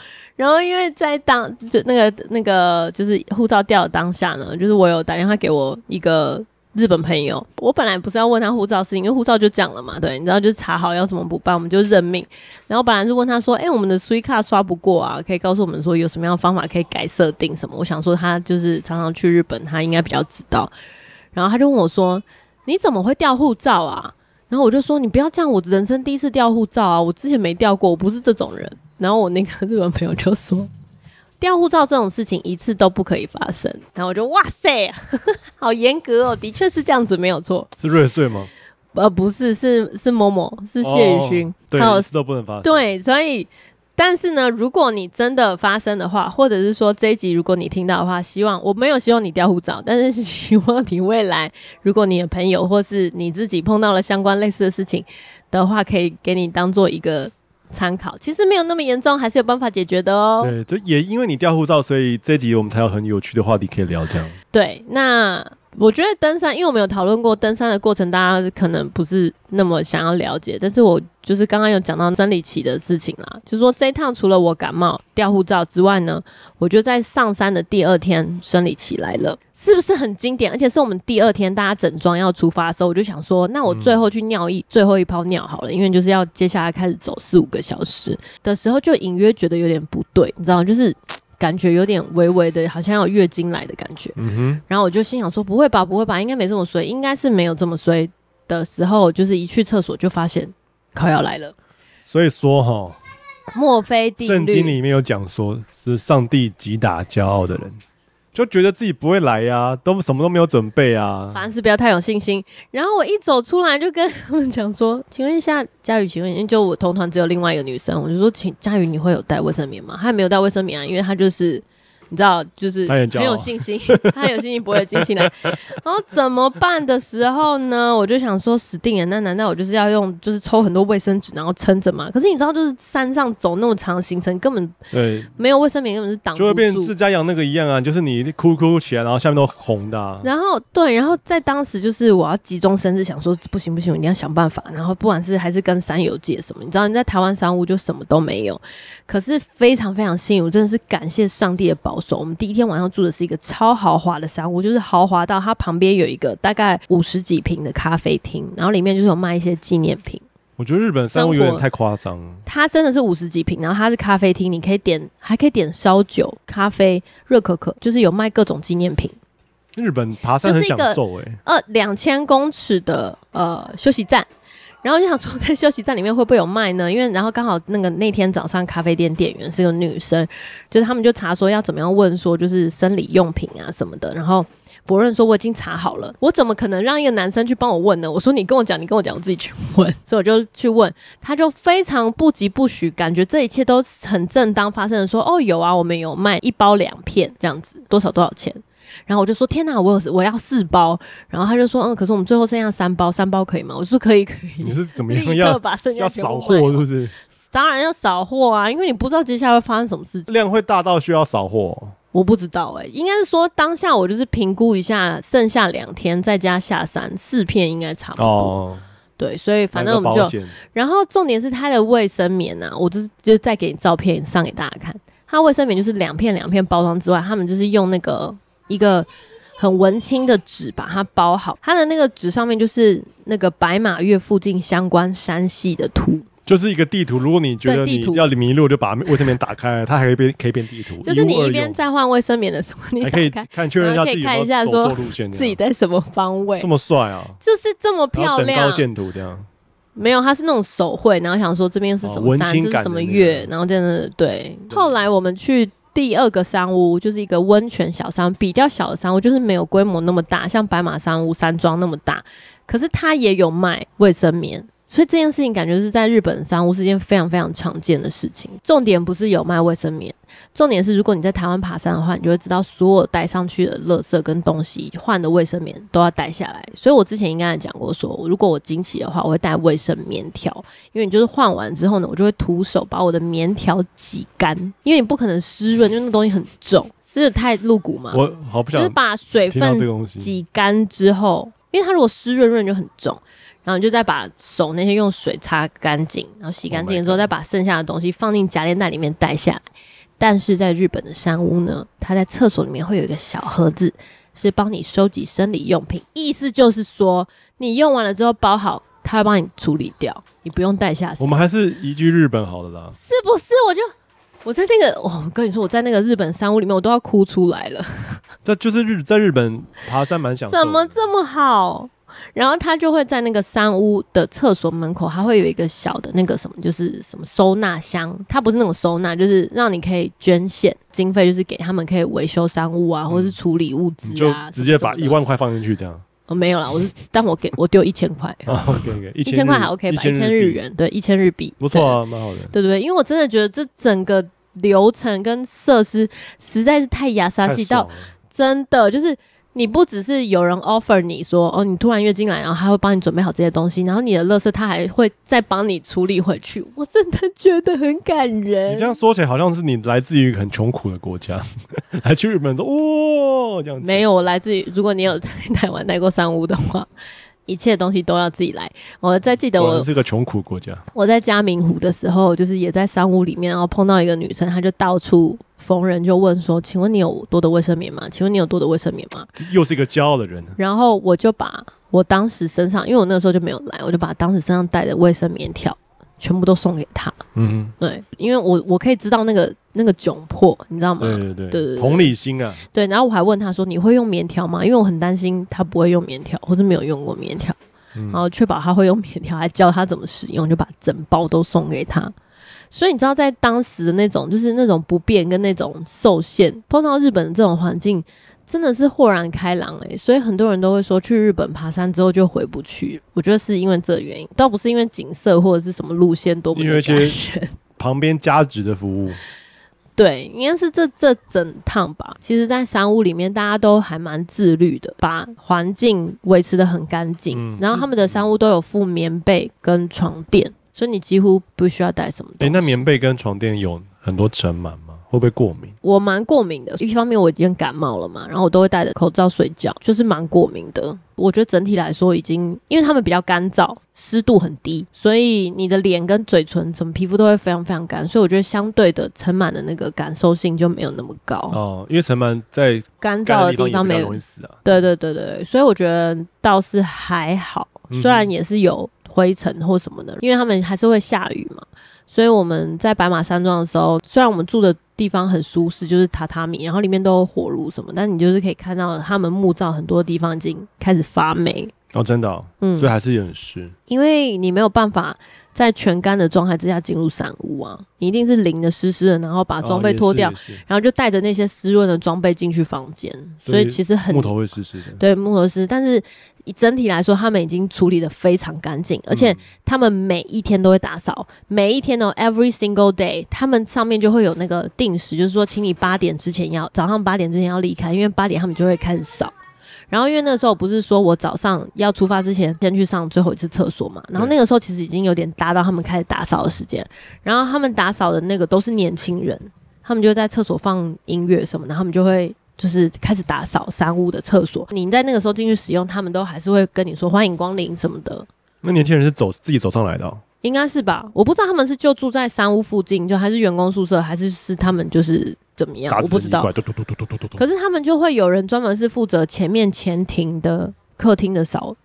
然后因为在当就那个那个就是护照掉的当下呢，就是我有打电话给我一个。日本朋友，我本来不是要问他护照事情，因为护照就讲了嘛，对，你知道，就是查好要怎么补办，我们就认命。然后本来是问他说，哎、我们的 Suica 刷不过啊，可以告诉我们说有什么样的方法可以改设定什么？我想说他就是常常去日本，他应该比较知道。然后他就问我说，你怎么会掉护照啊？然后我就说，你不要这样，我人生第一次掉护照啊，我之前没掉过，我不是这种人。然后我那个日本朋友就说。掉护照这种事情一次都不可以发生，然后我就哇塞，呵 呵好严格哦，的确是这样子，没有错。是瑞穗吗？呃，不是，是是某某，是谢宇勋。哦、对，一次都不能发生。对，所以，但是呢，如果你真的发生的话，或者是说这一集如果你听到的话，希望我没有希望你掉护照，但是希望你未来如果你的朋友或是你自己碰到了相关类似的事情的话，可以给你当做一个。参考其实没有那么严重，还是有办法解决的哦。对，这也因为你掉护照，所以这集我们才有很有趣的话题可以聊。这样对，那。我觉得登山，因为我们有讨论过登山的过程，大家可能不是那么想要了解。但是我就是刚刚有讲到生理期的事情啦，就是说这一趟除了我感冒掉护照之外呢，我就在上山的第二天生理期来了，是不是很经典？而且是我们第二天大家整装要出发的时候，我就想说，那我最后去尿一、最后一泡尿好了，因为就是要接下来开始走四五个小时的时候，就隐约觉得有点不对，你知道吗？就是。感觉有点微微的，好像有月经来的感觉。嗯哼。然后我就心想说：不会吧，不会吧，应该没这么衰，应该是没有这么衰的时候，就是一去厕所就发现快要来了。所以说哈，墨菲定律，圣经里面有讲说是上帝击打骄傲的人。就觉得自己不会来呀、都什么都没有准备啊。凡事不要太有信心。然后我一走出来就跟他们讲说：“请问一下，佳宇，请问一下，就我同团只有另外一个女生，我就说，请佳宇，你会有带卫生棉吗？”她也没有带卫生棉啊，因为她就是。你知道，就是很有信心，他有信心不会惊醒来。然后怎么办的时候呢？我就想说死定了，那难道我就是要用，就是抽很多卫生纸，然后撑着吗？可是你知道，就是山上走那么长的行程，根本对没有卫生棉，根本是挡不住。就会变成自家养那个一样啊，就是你哭哭起来，然后下面都红的啊。然后对，然后在当时就是我要急中生智，想说不行不行，我一定要想办法。然后不管是还是跟山友借什么，你知道你在台湾商务就什么都没有。可是非常非常幸运，我真的是感谢上帝的保守。我们第一天晚上住的是一个超豪华的商务，就是豪华到它旁边有一个大概五十几平的咖啡厅，然后里面就是有卖一些纪念品。我觉得日本商务有点太夸张。它真的是五十几平，然后它是咖啡厅，你可以点，还可以点烧酒、咖啡、热可可，就是有卖各种纪念品。日本爬山很享受哎、欸，呃，两千公尺的呃休息站。然后就想说，在休息站里面会不会有卖呢？因为然后刚好那个那天早上咖啡店店员是个女生，就是他们就查说要怎么样问说就是生理用品啊什么的。然后博润说我已经查好了，我怎么可能让一个男生去帮我问呢？我说你跟我讲，你跟我讲，我自己去问。所以我就去问，他就非常不疾不徐，感觉这一切都很正当发生的说，哦有啊，我们有卖一包两片这样子，多少多少钱？然后我就说天哪，我有我要四包。然后他就说嗯，可是我们最后剩下三包，三包可以吗？我说可以可以。你是怎么 样要把剩下要扫货是不是？当然要扫货啊，因为你不知道接下来会发生什么事情。量会大到需要扫货？我不知道哎、欸，应该是说当下我就是评估一下，剩下两天再加下山四片应该差不多。哦，对，所以反正我们就。然后重点是它的卫生棉啊，我就是就再给你照片上给大家看。它卫生棉就是两片两片包装之外，他们就是用那个。一个很文青的纸把它包好，它的那个纸上面就是那个白马岳附近相关山系的图，就是一个地图。如果你觉得你要迷路，就把卫生棉打开，它还可以变可以变地图。就是你一边在换卫生棉的时候，你 还可以看确认一下自己路线，自己在什么方位。这么帅啊！就是这么漂亮。高线图这样。没有，它是那种手绘，然后想说这边是什么山，哦、这是什么月，然后真的对。后来我们去第二个山屋，就是一个温泉小山，比较小的山屋，就是没有规模那么大，像白马山屋山庄那么大，可是它也有卖卫生棉。所以这件事情感觉是在日本商务是件非常非常常见的事情。重点不是有卖卫生棉，重点是如果你在台湾爬山的话，你就会知道所有带上去的垃圾跟东西换的卫生棉都要带下来。所以我之前应该也讲过说，说如果我惊奇的话，我会带卫生棉条，因为你就是换完之后呢，我就会徒手把我的棉条挤干，因为你不可能湿润，因为那东西很重，是太露骨嘛。我好不想就是把水分挤干之后，因为它如果湿润润就很重。然后你就再把手那些用水擦干净，然后洗干净之后，再把剩下的东西放进夹链袋里面带下来。但是在日本的山屋呢，它在厕所里面会有一个小盒子，是帮你收集生理用品。意思就是说，你用完了之后包好，它会帮你处理掉，你不用带下山。我们还是移居日本好了啦。是不是？我就我在那个，哦，我跟你说，我在那个日本山屋里面，我都要哭出来了。这就是日在日本爬山蛮享受。怎么这么好？然后他就会在那个山屋的厕所门口，还会有一个小的那个什么，就是什么收纳箱。它不是那种收纳，就是让你可以捐献经费，就是给他们可以维修山屋啊，或者是处理物资啊。就直接把一万块放进去这样？哦，没有啦，我是但我给我丢一千块。OK，一千块还 OK 吧？一千日元，对，一千日币，不错啊，蛮好的。对对对，因为我真的觉得这整个流程跟设施实在是太雅沙西到，真的就是。你不只是有人 offer 你说哦，你突然月经来，然后他会帮你准备好这些东西，然后你的垃圾他还会再帮你处理回去，我真的觉得很感人。你这样说起来，好像是你来自于很穷苦的国家，来去日本说哇这样子。没有，我来自于如果你有在台湾待过三屋的话，一切东西都要自己来。我在记得我是个穷苦国家。我在嘉明湖的时候，就是也在山屋里面，然后碰到一个女生，她就到处。逢人就问说：“请问你有多的卫生棉吗？请问你有多的卫生棉吗？”又是一个骄傲的人。然后我就把我当时身上，因为我那时候就没有来，我就把当时身上带的卫生棉条全部都送给他。嗯，对，因为我我可以知道那个那个窘迫，你知道吗？对对对，对对对，同理心啊。对，然后我还问他说：“你会用棉条吗？”因为我很担心他不会用棉条，或是没有用过棉条，嗯、然后确保他会用棉条，还教他怎么使用，就把整包都送给他。所以你知道，在当时的那种，就是那种不便跟那种受限，碰到日本的这种环境，真的是豁然开朗诶、欸。所以很多人都会说，去日本爬山之后就回不去。我觉得是因为这个原因，倒不是因为景色或者是什么路线多么的感人。旁边加值的服务，对，应该是这这整趟吧。其实，在山屋里面，大家都还蛮自律的，把环境维持的很干净。嗯、然后他们的山屋都有附棉被跟床垫。所以你几乎不需要带什么东西。诶，那棉被跟床垫有很多尘螨吗？会不会过敏？我蛮过敏的，一方面我已经感冒了嘛，然后我都会戴着口罩睡觉，就是蛮过敏的。我觉得整体来说已经，因为他们比较干燥，湿度很低，所以你的脸跟嘴唇什么皮肤都会非常非常干，所以我觉得相对的尘螨的那个感受性就没有那么高。哦，因为尘螨在干燥的地方没有容易死啊。对对对对，所以我觉得倒是还好，虽然也是有。灰尘或什么的，因为他们还是会下雨嘛，所以我们在白马山庄的时候，虽然我们住的地方很舒适，就是榻榻米，然后里面都有火炉什么，但你就是可以看到他们木造很多地方已经开始发霉。哦，真的、哦，嗯，所以还是有点湿，因为你没有办法在全干的状态之下进入伞屋啊，你一定是淋的湿湿的，然后把装备脱掉，哦、然后就带着那些湿润的装备进去房间，所以其实很木头会湿湿的，对，木头湿，但是。整体来说，他们已经处理的非常干净，而且他们每一天都会打扫，每一天呢，every single day，他们上面就会有那个定时，就是说，请你八点之前要早上八点之前要离开，因为八点他们就会开始扫。然后因为那时候不是说我早上要出发之前先去上最后一次厕所嘛，然后那个时候其实已经有点搭到他们开始打扫的时间，然后他们打扫的那个都是年轻人，他们就在厕所放音乐什么的，他们就会。就是开始打扫三屋的厕所，你在那个时候进去使用，他们都还是会跟你说欢迎光临什么的。那年轻人是走自己走上来的哦？应该是吧？我不知道他们是就住在山屋附近，就还是员工宿舍，还是是他们就是怎么样？我不知道。可是他们就会有人专门是负责前面前庭的客厅的扫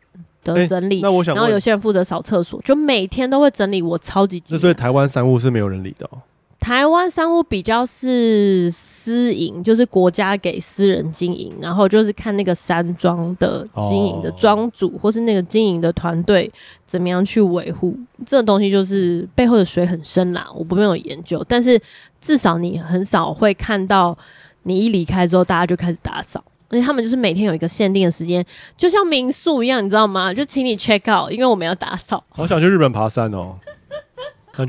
的整理。那我想，然后有些人负责扫厕所，就每天都会整理。我超级。那所以台湾山屋是没有人理的哦。台湾商务比较是私营，就是国家给私人经营，然后就是看那个山庄的经营的庄主，或是那个经营的团队怎么样去维护。这个东西就是背后的水很深啦，我不没有研究，但是至少你很少会看到，你一离开之后，大家就开始打扫，而且他们就是每天有一个限定的时间，就像民宿一样，你知道吗？就请你 check out，因为我们要打扫。好想去日本爬山哦，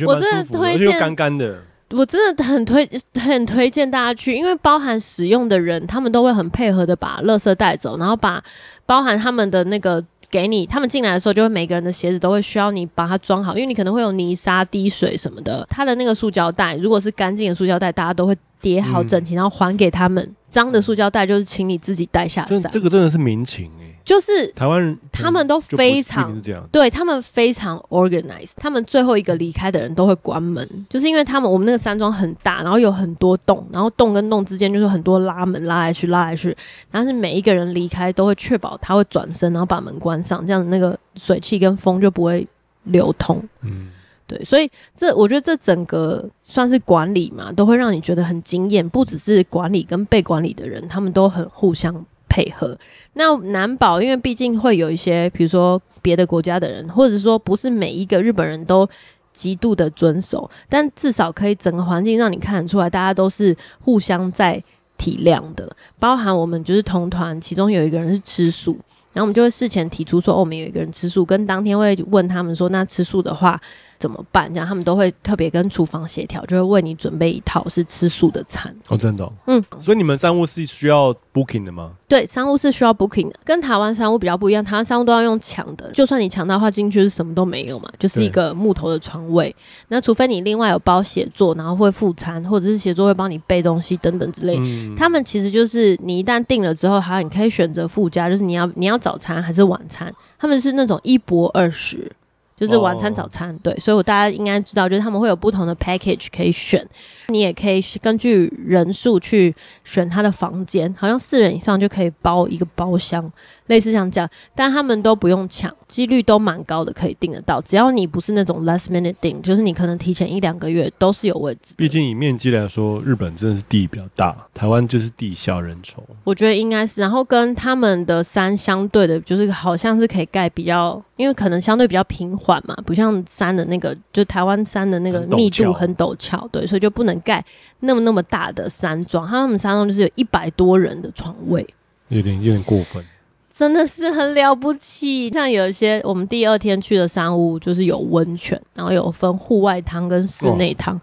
我真的推荐干干的。我真的很推很推荐大家去，因为包含使用的人，他们都会很配合的把垃圾带走，然后把包含他们的那个给你，他们进来的时候，就会每个人的鞋子都会需要你把它装好，因为你可能会有泥沙滴水什么的，它的那个塑胶袋如果是干净的塑胶袋，大家都会叠好整齐，然后还给他们。脏的塑胶袋就是请你自己带下山。这个真的是民情哎。就是台湾人，他们都非常对他们非常 organized。他们最后一个离开的人都会关门，就是因为他们我们那个山庄很大，然后有很多洞，然后洞跟洞之间就是很多拉门拉来去拉来去。但是每一个人离开都会确保他会转身，然后把门关上，这样那个水汽跟风就不会流通。嗯，对，所以这我觉得这整个算是管理嘛，都会让你觉得很惊艳。不只是管理跟被管理的人，他们都很互相。配合，那难保，因为毕竟会有一些，比如说别的国家的人，或者说不是每一个日本人都极度的遵守，但至少可以整个环境让你看得出来，大家都是互相在体谅的。包含我们就是同团，其中有一个人是吃素，然后我们就会事前提出说，哦，我们有一个人吃素，跟当天会问他们说，那吃素的话。怎么办？这样他们都会特别跟厨房协调，就会为你准备一套是吃素的餐。哦，真的哦？嗯，所以你们商务是需要 booking 的吗？对，商务是需要 booking 的，跟台湾商务比较不一样。台湾商务都要用抢的，就算你抢到的话，进去是什么都没有嘛，就是一个木头的床位。那除非你另外有包写作，然后会附餐，或者是写作会帮你备东西等等之类。嗯，他们其实就是你一旦订了之后，还有你可以选择附加，就是你要你要早餐还是晚餐，他们是那种一博二十。就是晚餐、早餐，对，所以我大家应该知道，就是他们会有不同的 package 可以选，你也可以根据人数去选他的房间，好像四人以上就可以包一个包厢。类似像这样，但他们都不用抢，几率都蛮高的，可以订得到。只要你不是那种 last minute 订，就是你可能提前一两个月都是有位置。毕竟以面积来说，日本真的是地比较大，台湾就是地小人稠。我觉得应该是，然后跟他们的山相对的，就是好像是可以盖比较，因为可能相对比较平缓嘛，不像山的那个，就台湾山的那个密度很陡峭，对，所以就不能盖那么那么大的山庄。他们山庄就是有一百多人的床位，有点有点过分。真的是很了不起，像有一些我们第二天去的山屋，就是有温泉，然后有分户外汤跟室内汤，哦，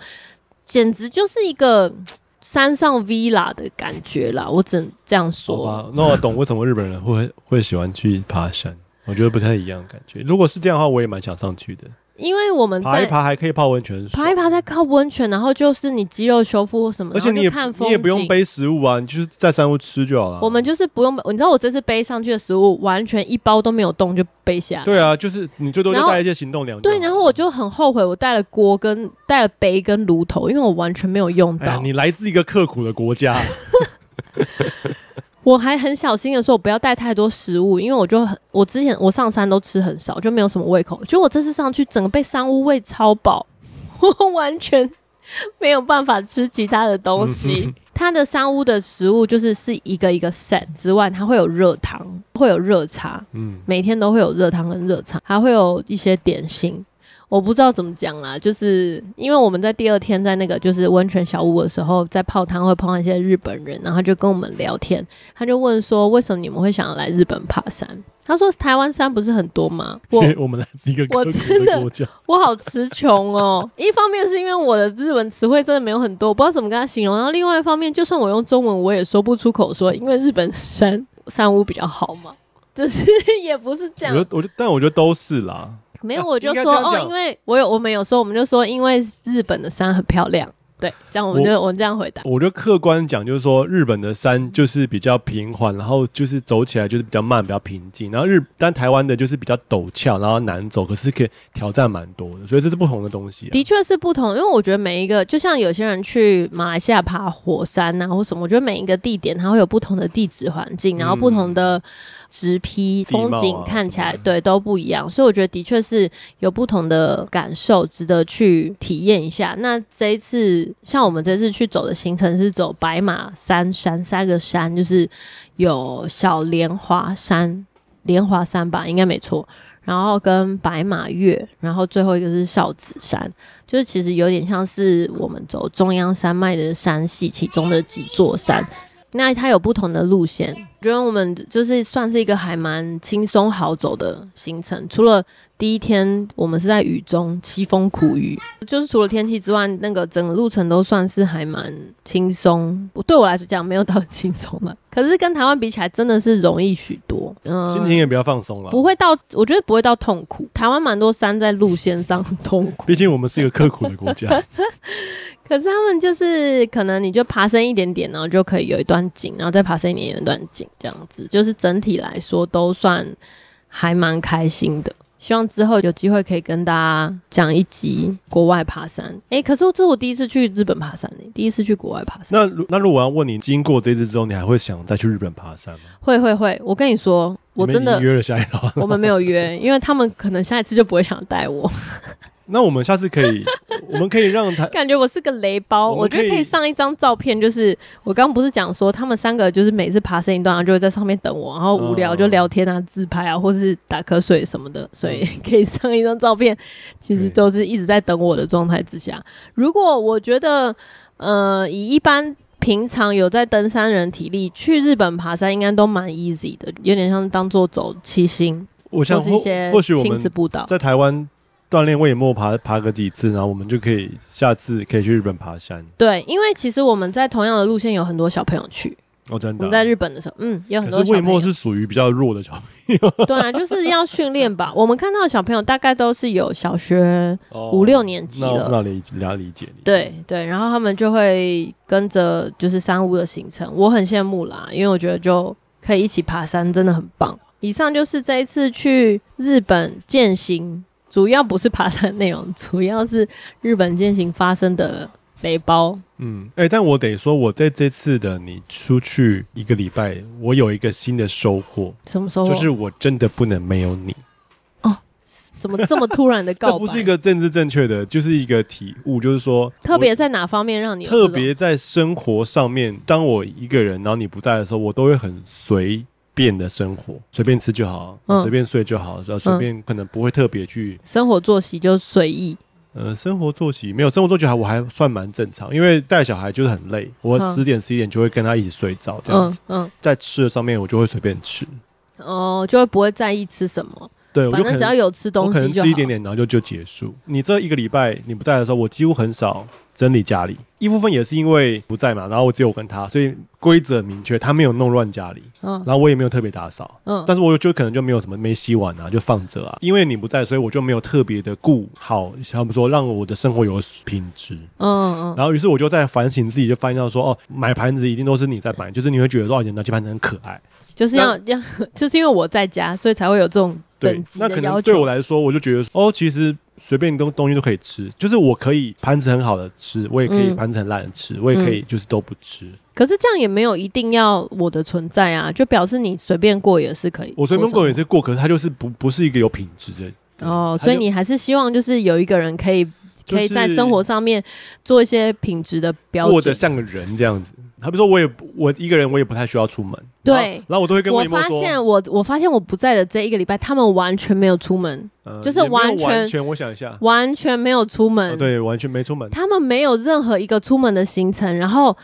简直就是一个山上 villa 的感觉啦。我只能这样说。那我懂为什么日本人会会喜欢去爬山，我觉得不太一样的感觉。如果是这样的话，我也蛮想上去的。因为我们在爬一爬还可以泡温泉，爬一爬再泡温泉，然后就是你肌肉修复或什么，而且你也看风你也不用背食物啊，你就是在山屋吃就好了。我们就是不用，你知道我这次背上去的食物完全一包都没有动就背下来。对啊，就是你最多就带一些行动粮。对，然后我就很后悔，我带了锅跟带了杯跟炉头，因为我完全没有用到。哎，你来自一个刻苦的国家。我还很小心的说，我不要带太多食物，因为我就很，我之前我上山都吃很少，就没有什么胃口。就我这次上去，整个被山屋喂超饱，我 完全没有办法吃其他的东西。它的山屋的食物就是是一个一个 set 之外，它会有热汤，会有热茶，嗯，每天都会有热汤跟热茶，还会有一些点心。我不知道怎么讲啦，就是因为我们在第二天在那个就是温泉小屋的时候，在泡汤会碰到一些日本人，然后就跟我们聊天，他就问说，为什么你们会想要来日本爬山？他说台湾山不是很多吗？我我们来自一个我真的我好词穷哦。一方面是因为我的日文词汇真的没有很多，我不知道怎么跟他形容。然后另外一方面，就算我用中文，我也说不出口说，因为日本山山屋比较好嘛，只是 也不是这样。我觉得，我觉得，但我觉得都是啦。没有，我就说哦，因为我有我们有说，我们就说，因为日本的山很漂亮，对，这样我们就我，我这样回答。我觉得客观讲，就是说日本的山就是比较平缓，然后就是走起来就是比较慢，比较平静。然后日但台湾的就是比较陡峭，然后难走，可是可以挑战蛮多的，所以这是不同的东西啊。的确是不同，因为我觉得每一个，就像有些人去马来西亚爬火山啊，或什么，我觉得每一个地点它会有不同的地质环境，然后不同的植被、风景看起来对都不一样，所以我觉得的确是有不同的感受，值得去体验一下。那这一次。像我们这次去走的行程是走白马三山，三个山，就是有小莲华山、莲华山吧，应该没错。然后跟白马岳，然后最后一个是孝子山，就是其实有点像是我们走中央山脉的山系其中的几座山。那它有不同的路线，我觉得我们就是算是一个还蛮轻松好走的行程。除了第一天我们是在雨中，凄风苦雨，就是除了天气之外，那个整个路程都算是还蛮轻松。对我来说讲没有到很轻松了，可是跟台湾比起来真的是容易许多。嗯，心情也比较放松了，不会到，我觉得不会到痛苦。台湾蛮多山在路线上很痛苦，毕竟我们是一个刻苦的国家。可是他们就是可能你就爬升一点点，然后就可以有一段景，然后再爬升一点，有一段景，这样子就是整体来说都算还蛮开心的。希望之后有机会可以跟大家讲一集国外爬山。哎、欸，可是这是我第一次去日本爬山呢，第一次去国外爬山。那那如果我要问你，经过这次之后，你还会想再去日本爬山吗？会会会，我跟你说，我真的约了下一趟，我们没有约，因为他们可能下一次就不会想带我。那我们下次可以，我们可以让他 感觉我是个雷包。我，我觉得可以上一张照片，就是我刚刚不是讲说他们三个就是每次爬升一段，就会在上面等我，然后无聊就聊天啊、自拍啊，或是打瞌睡什么的，所以可以上一张照片。其实都是一直在等我的状态之下。如果我觉得，呃，以一般平常有在登山人体力去日本爬山，应该都蛮 easy 的，有点像当做走七星，我想或是一些亲子步道，在台湾。锻炼，我也没有爬爬个几次，然后我们就可以下次可以去日本爬山。对，因为其实我们在同样的路线有很多小朋友去。哦，真的。我们在日本的时候，嗯，有很多。可是魏末是属于比较弱的小朋友。对啊，就是要训练吧。我们看到的小朋友大概都是有小学五六年级了。那理解，理解。对对，然后他们就会跟着就是山屋的行程，我很羡慕啦，因为我觉得就可以一起爬山，真的很棒。以上就是这一次去日本践行。主要不是爬山内容，主要是日本进行发生的雷包。嗯，哎、欸，但我得说，我在这次的你出去一个礼拜，我有一个新的收获。什么收获？就是我真的不能没有你。哦，怎么这么突然的告白？这不是一个政治正确的，就是一个体悟，就是说，特别在哪方面让你特别在生活上面，当我一个人，然后你不在的时候，我都会很随。便的生活，随便吃就好，随、嗯、便睡就好，然后随便可能不会特别去生活作息就随意。呃，生活作息没有生活作息还我还算蛮正常，因为带小孩就是很累，我十点十一点就会跟他一起睡着这样子。嗯，嗯在吃的上面我就会随便吃，哦，就会不会在意吃什么。对，反正只要有吃东西，我可能吃一点点，然后就就结束。你这一个礼拜你不在的时候，我几乎很少整理家里。一部分也是因为不在嘛，然后我只有跟他，所以规则明确，他没有弄乱家里，嗯，然后我也没有特别打扫，嗯，但是我就可能就没有什么没洗碗啊，就放着啊。因为你不在，所以我就没有特别的顾好，像比如说让我的生活有品质，嗯嗯。然后于是我就在反省自己，就发现到说，哦，买盘子一定都是你在买，就是你会觉得说，哦，你拿起盘子很可爱，就是要要，就是因为我在家，所以才会有这种。对，那可能对我来说，我就觉得哦，其实随便东东西都可以吃，就是我可以盘子很好的吃，我也可以盘子很烂的吃，嗯，我也可以就是都不吃。可是这样也没有一定要我的存在啊，就表示你随便过也是可以。我随便过也是过，可是它就是不不是一个有品质的。哦，所以你还是希望就是有一个人可以可以在生活上面做一些品质的标准，过得像个人这样子。他比如说，我也我一个人，我也不太需要出门。对，然后我都会跟我发现我我发现我不在的这一个礼拜，他们完全没有出门，呃、就是完全完全，我想一下，完全没有出门。哦、对，完全没出门。他们没有任何一个出门的行程，然后。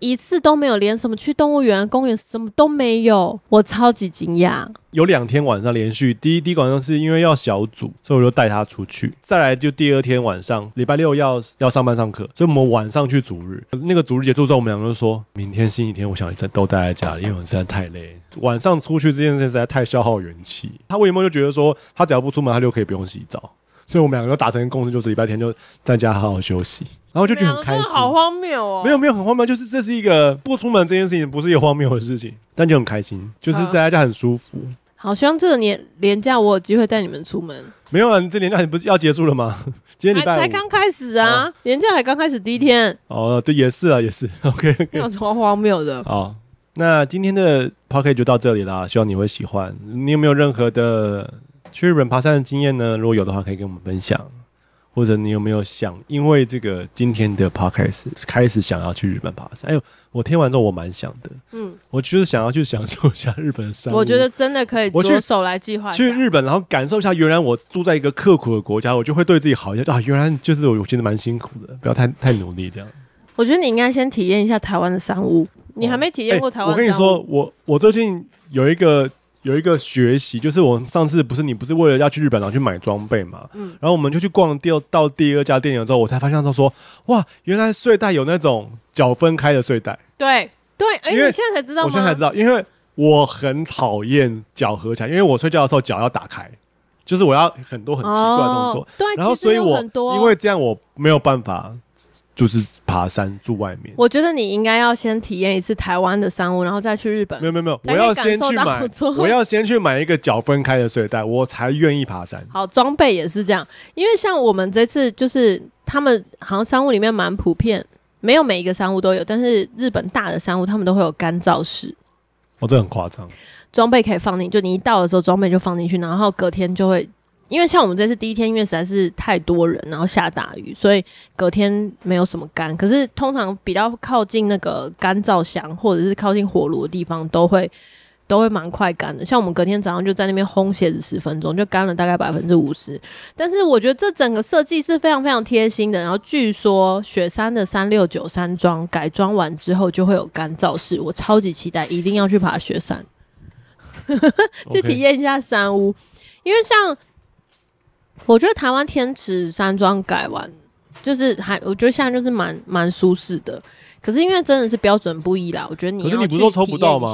一次都没有，连什么去动物园、公园什么都没有，我超级惊讶。有两天晚上连续，第一第一晚上是因为要小组，所以我就带他出去。再来就第二天晚上，礼拜六要要上班上课，所以我们晚上去主日。那个主日结束之后，我们两个就说明天星期天，我想一都待在家里，因为我实在太累。晚上出去这件事情实在太消耗元气。他为什么就觉得说，他只要不出门，他就可以不用洗澡？所以我们两个都达成共识，就是礼拜天就在家好好休息，然后就觉得很开心。好荒谬哦！没有没有很荒谬，就是这是一个不出门这件事情不是一个荒谬的事情，但就很开心，就是在家很舒服。好，希望这个年年假我有机会带你们出门。没有啊，你这年假你不是要结束了吗？今天礼拜才刚开始啊，年假才刚开始第一天。哦，对，也是啊，也是。OK，有什么荒谬的？好，那今天的 Podcast 就到这里啦，希望你会喜欢。你有没有任何的去日本爬山的经验呢？如果有的话，可以跟我们分享。或者你有没有想，因为这个今天的 podcast 开始想要去日本爬山？哎呦，我听完之后我蛮想的，嗯，我就是想要去享受一下日本的山。我觉得真的可以着手来计划去日本，然后感受一下原来我住在一个刻苦的国家，我就会对自己好一点啊。原来就是我，我觉得蛮辛苦的，不要太太努力这样。我觉得你应该先体验一下台湾的山屋，你还没体验过台湾、哦欸。我跟你说，我我最近有一个。有一个学习，就是我上次不是你不是为了要去日本然后去买装备嘛，嗯，然后我们就去逛第二到第二家店了之后，我才发现他说，哇，原来睡袋有那种脚分开的睡袋。对对，哎、欸，你现在才知道吗？我现在才知道，因为我很讨厌脚合起来，因为我睡觉的时候脚要打开，就是我要很多很奇怪的动作。对，然后所以我因为这样我没有办法。就是爬山住外面，我觉得你应该要先体验一次台湾的山屋，然后再去日本。没有没有没有，我要先去买，我要先去买一个脚分开的睡袋，我才愿意爬山。好，装备也是这样，因为像我们这次就是他们好像山屋里面蛮普遍，没有每一个山屋都有，但是日本大的山屋他们都会有干燥室。哦，这很夸张，装备可以放进，就你一到的时候装备就放进去，然后隔天就会。因为像我们这次第一天，因为实在是太多人，然后下大雨，所以隔天没有什么干。可是通常比较靠近那个干燥箱或者是靠近火炉的地方，都会都会蛮快干的。像我们隔天早上就在那边烘鞋子十分钟，就干了大概百分之五十。但是我觉得这整个设计是非常非常贴心的。然后据说雪山的三六九山庄改装完之后就会有干燥室，我超级期待，一定要去爬雪山，去体验一下山屋，因为像。我觉得台湾天池山庄改完，就是还我觉得现在就是蛮蛮舒适的。可是因为真的是标准不一啦，我觉得你。可是你不是都抽不到吗？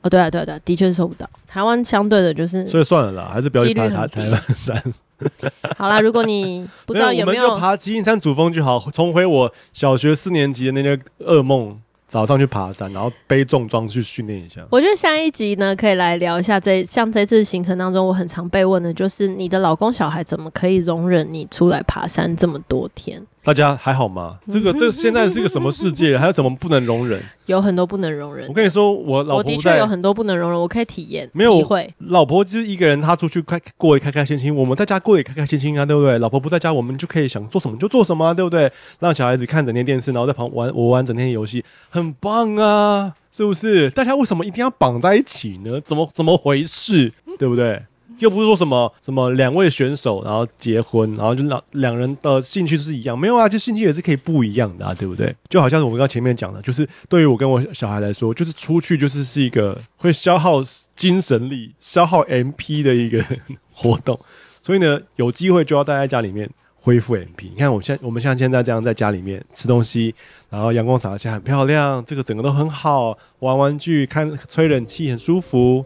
哦，对啊，对啊，对啊，的确是抽不到。台湾相对的就是，所以算了啦，还是不要去爬台台湾山。好啦，如果你不知道有没有，我们就爬七星山主峰就好，重回我小学四年级的那个噩梦。早上去爬山，然后背重装去训练一下。我觉得下一集呢，可以来聊一下这像这次行程当中，我很常被问的就是你的老公小孩怎么可以容忍你出来爬山这么多天？大家还好吗？这个这个、现在是个什么世界？还有什么不能容忍？有很多不能容忍。我跟你说，我老婆我的确有很多不能容忍，我可以体验。没有会，老婆就是一个人，她出去开过得开开心心，我们在家过得开开心心啊，对不对？老婆不在家，我们就可以想做什么就做什么啊，对不对？让小孩子看整天电视，然后在旁玩我玩整天游戏，很棒啊，是不是？大家为什么一定要绑在一起呢？怎么怎么回事？对不对？又不是说什么什么两位选手然后结婚，然后就两两人的兴趣是一样，没有啊，就兴趣也是可以不一样的啊，对不对？就好像我们刚前面讲的，就是对于我跟我小孩来说，就是出去就是是一个会消耗精神力、消耗 MP 的一个活动，所以呢，有机会就要待在家里面恢复 MP。你看，我现我们像现在这样在家里面吃东西，然后阳光洒下很漂亮，这个整个都很好，玩玩具、看吹冷气很舒服。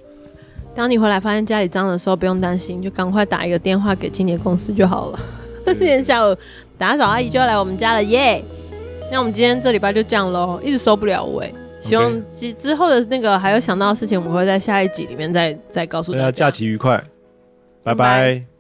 当你回来发现家里脏的时候，不用担心，就赶快打一个电话给清洁公司就好了。今天 下午打扫阿姨就要来我们家了耶！那我们今天这礼拜就这样喽，一直收不了尾。希望之之后的那个还有想到的事情，我们会在下一集里面再再告诉大家。假期愉快，拜拜。拜拜。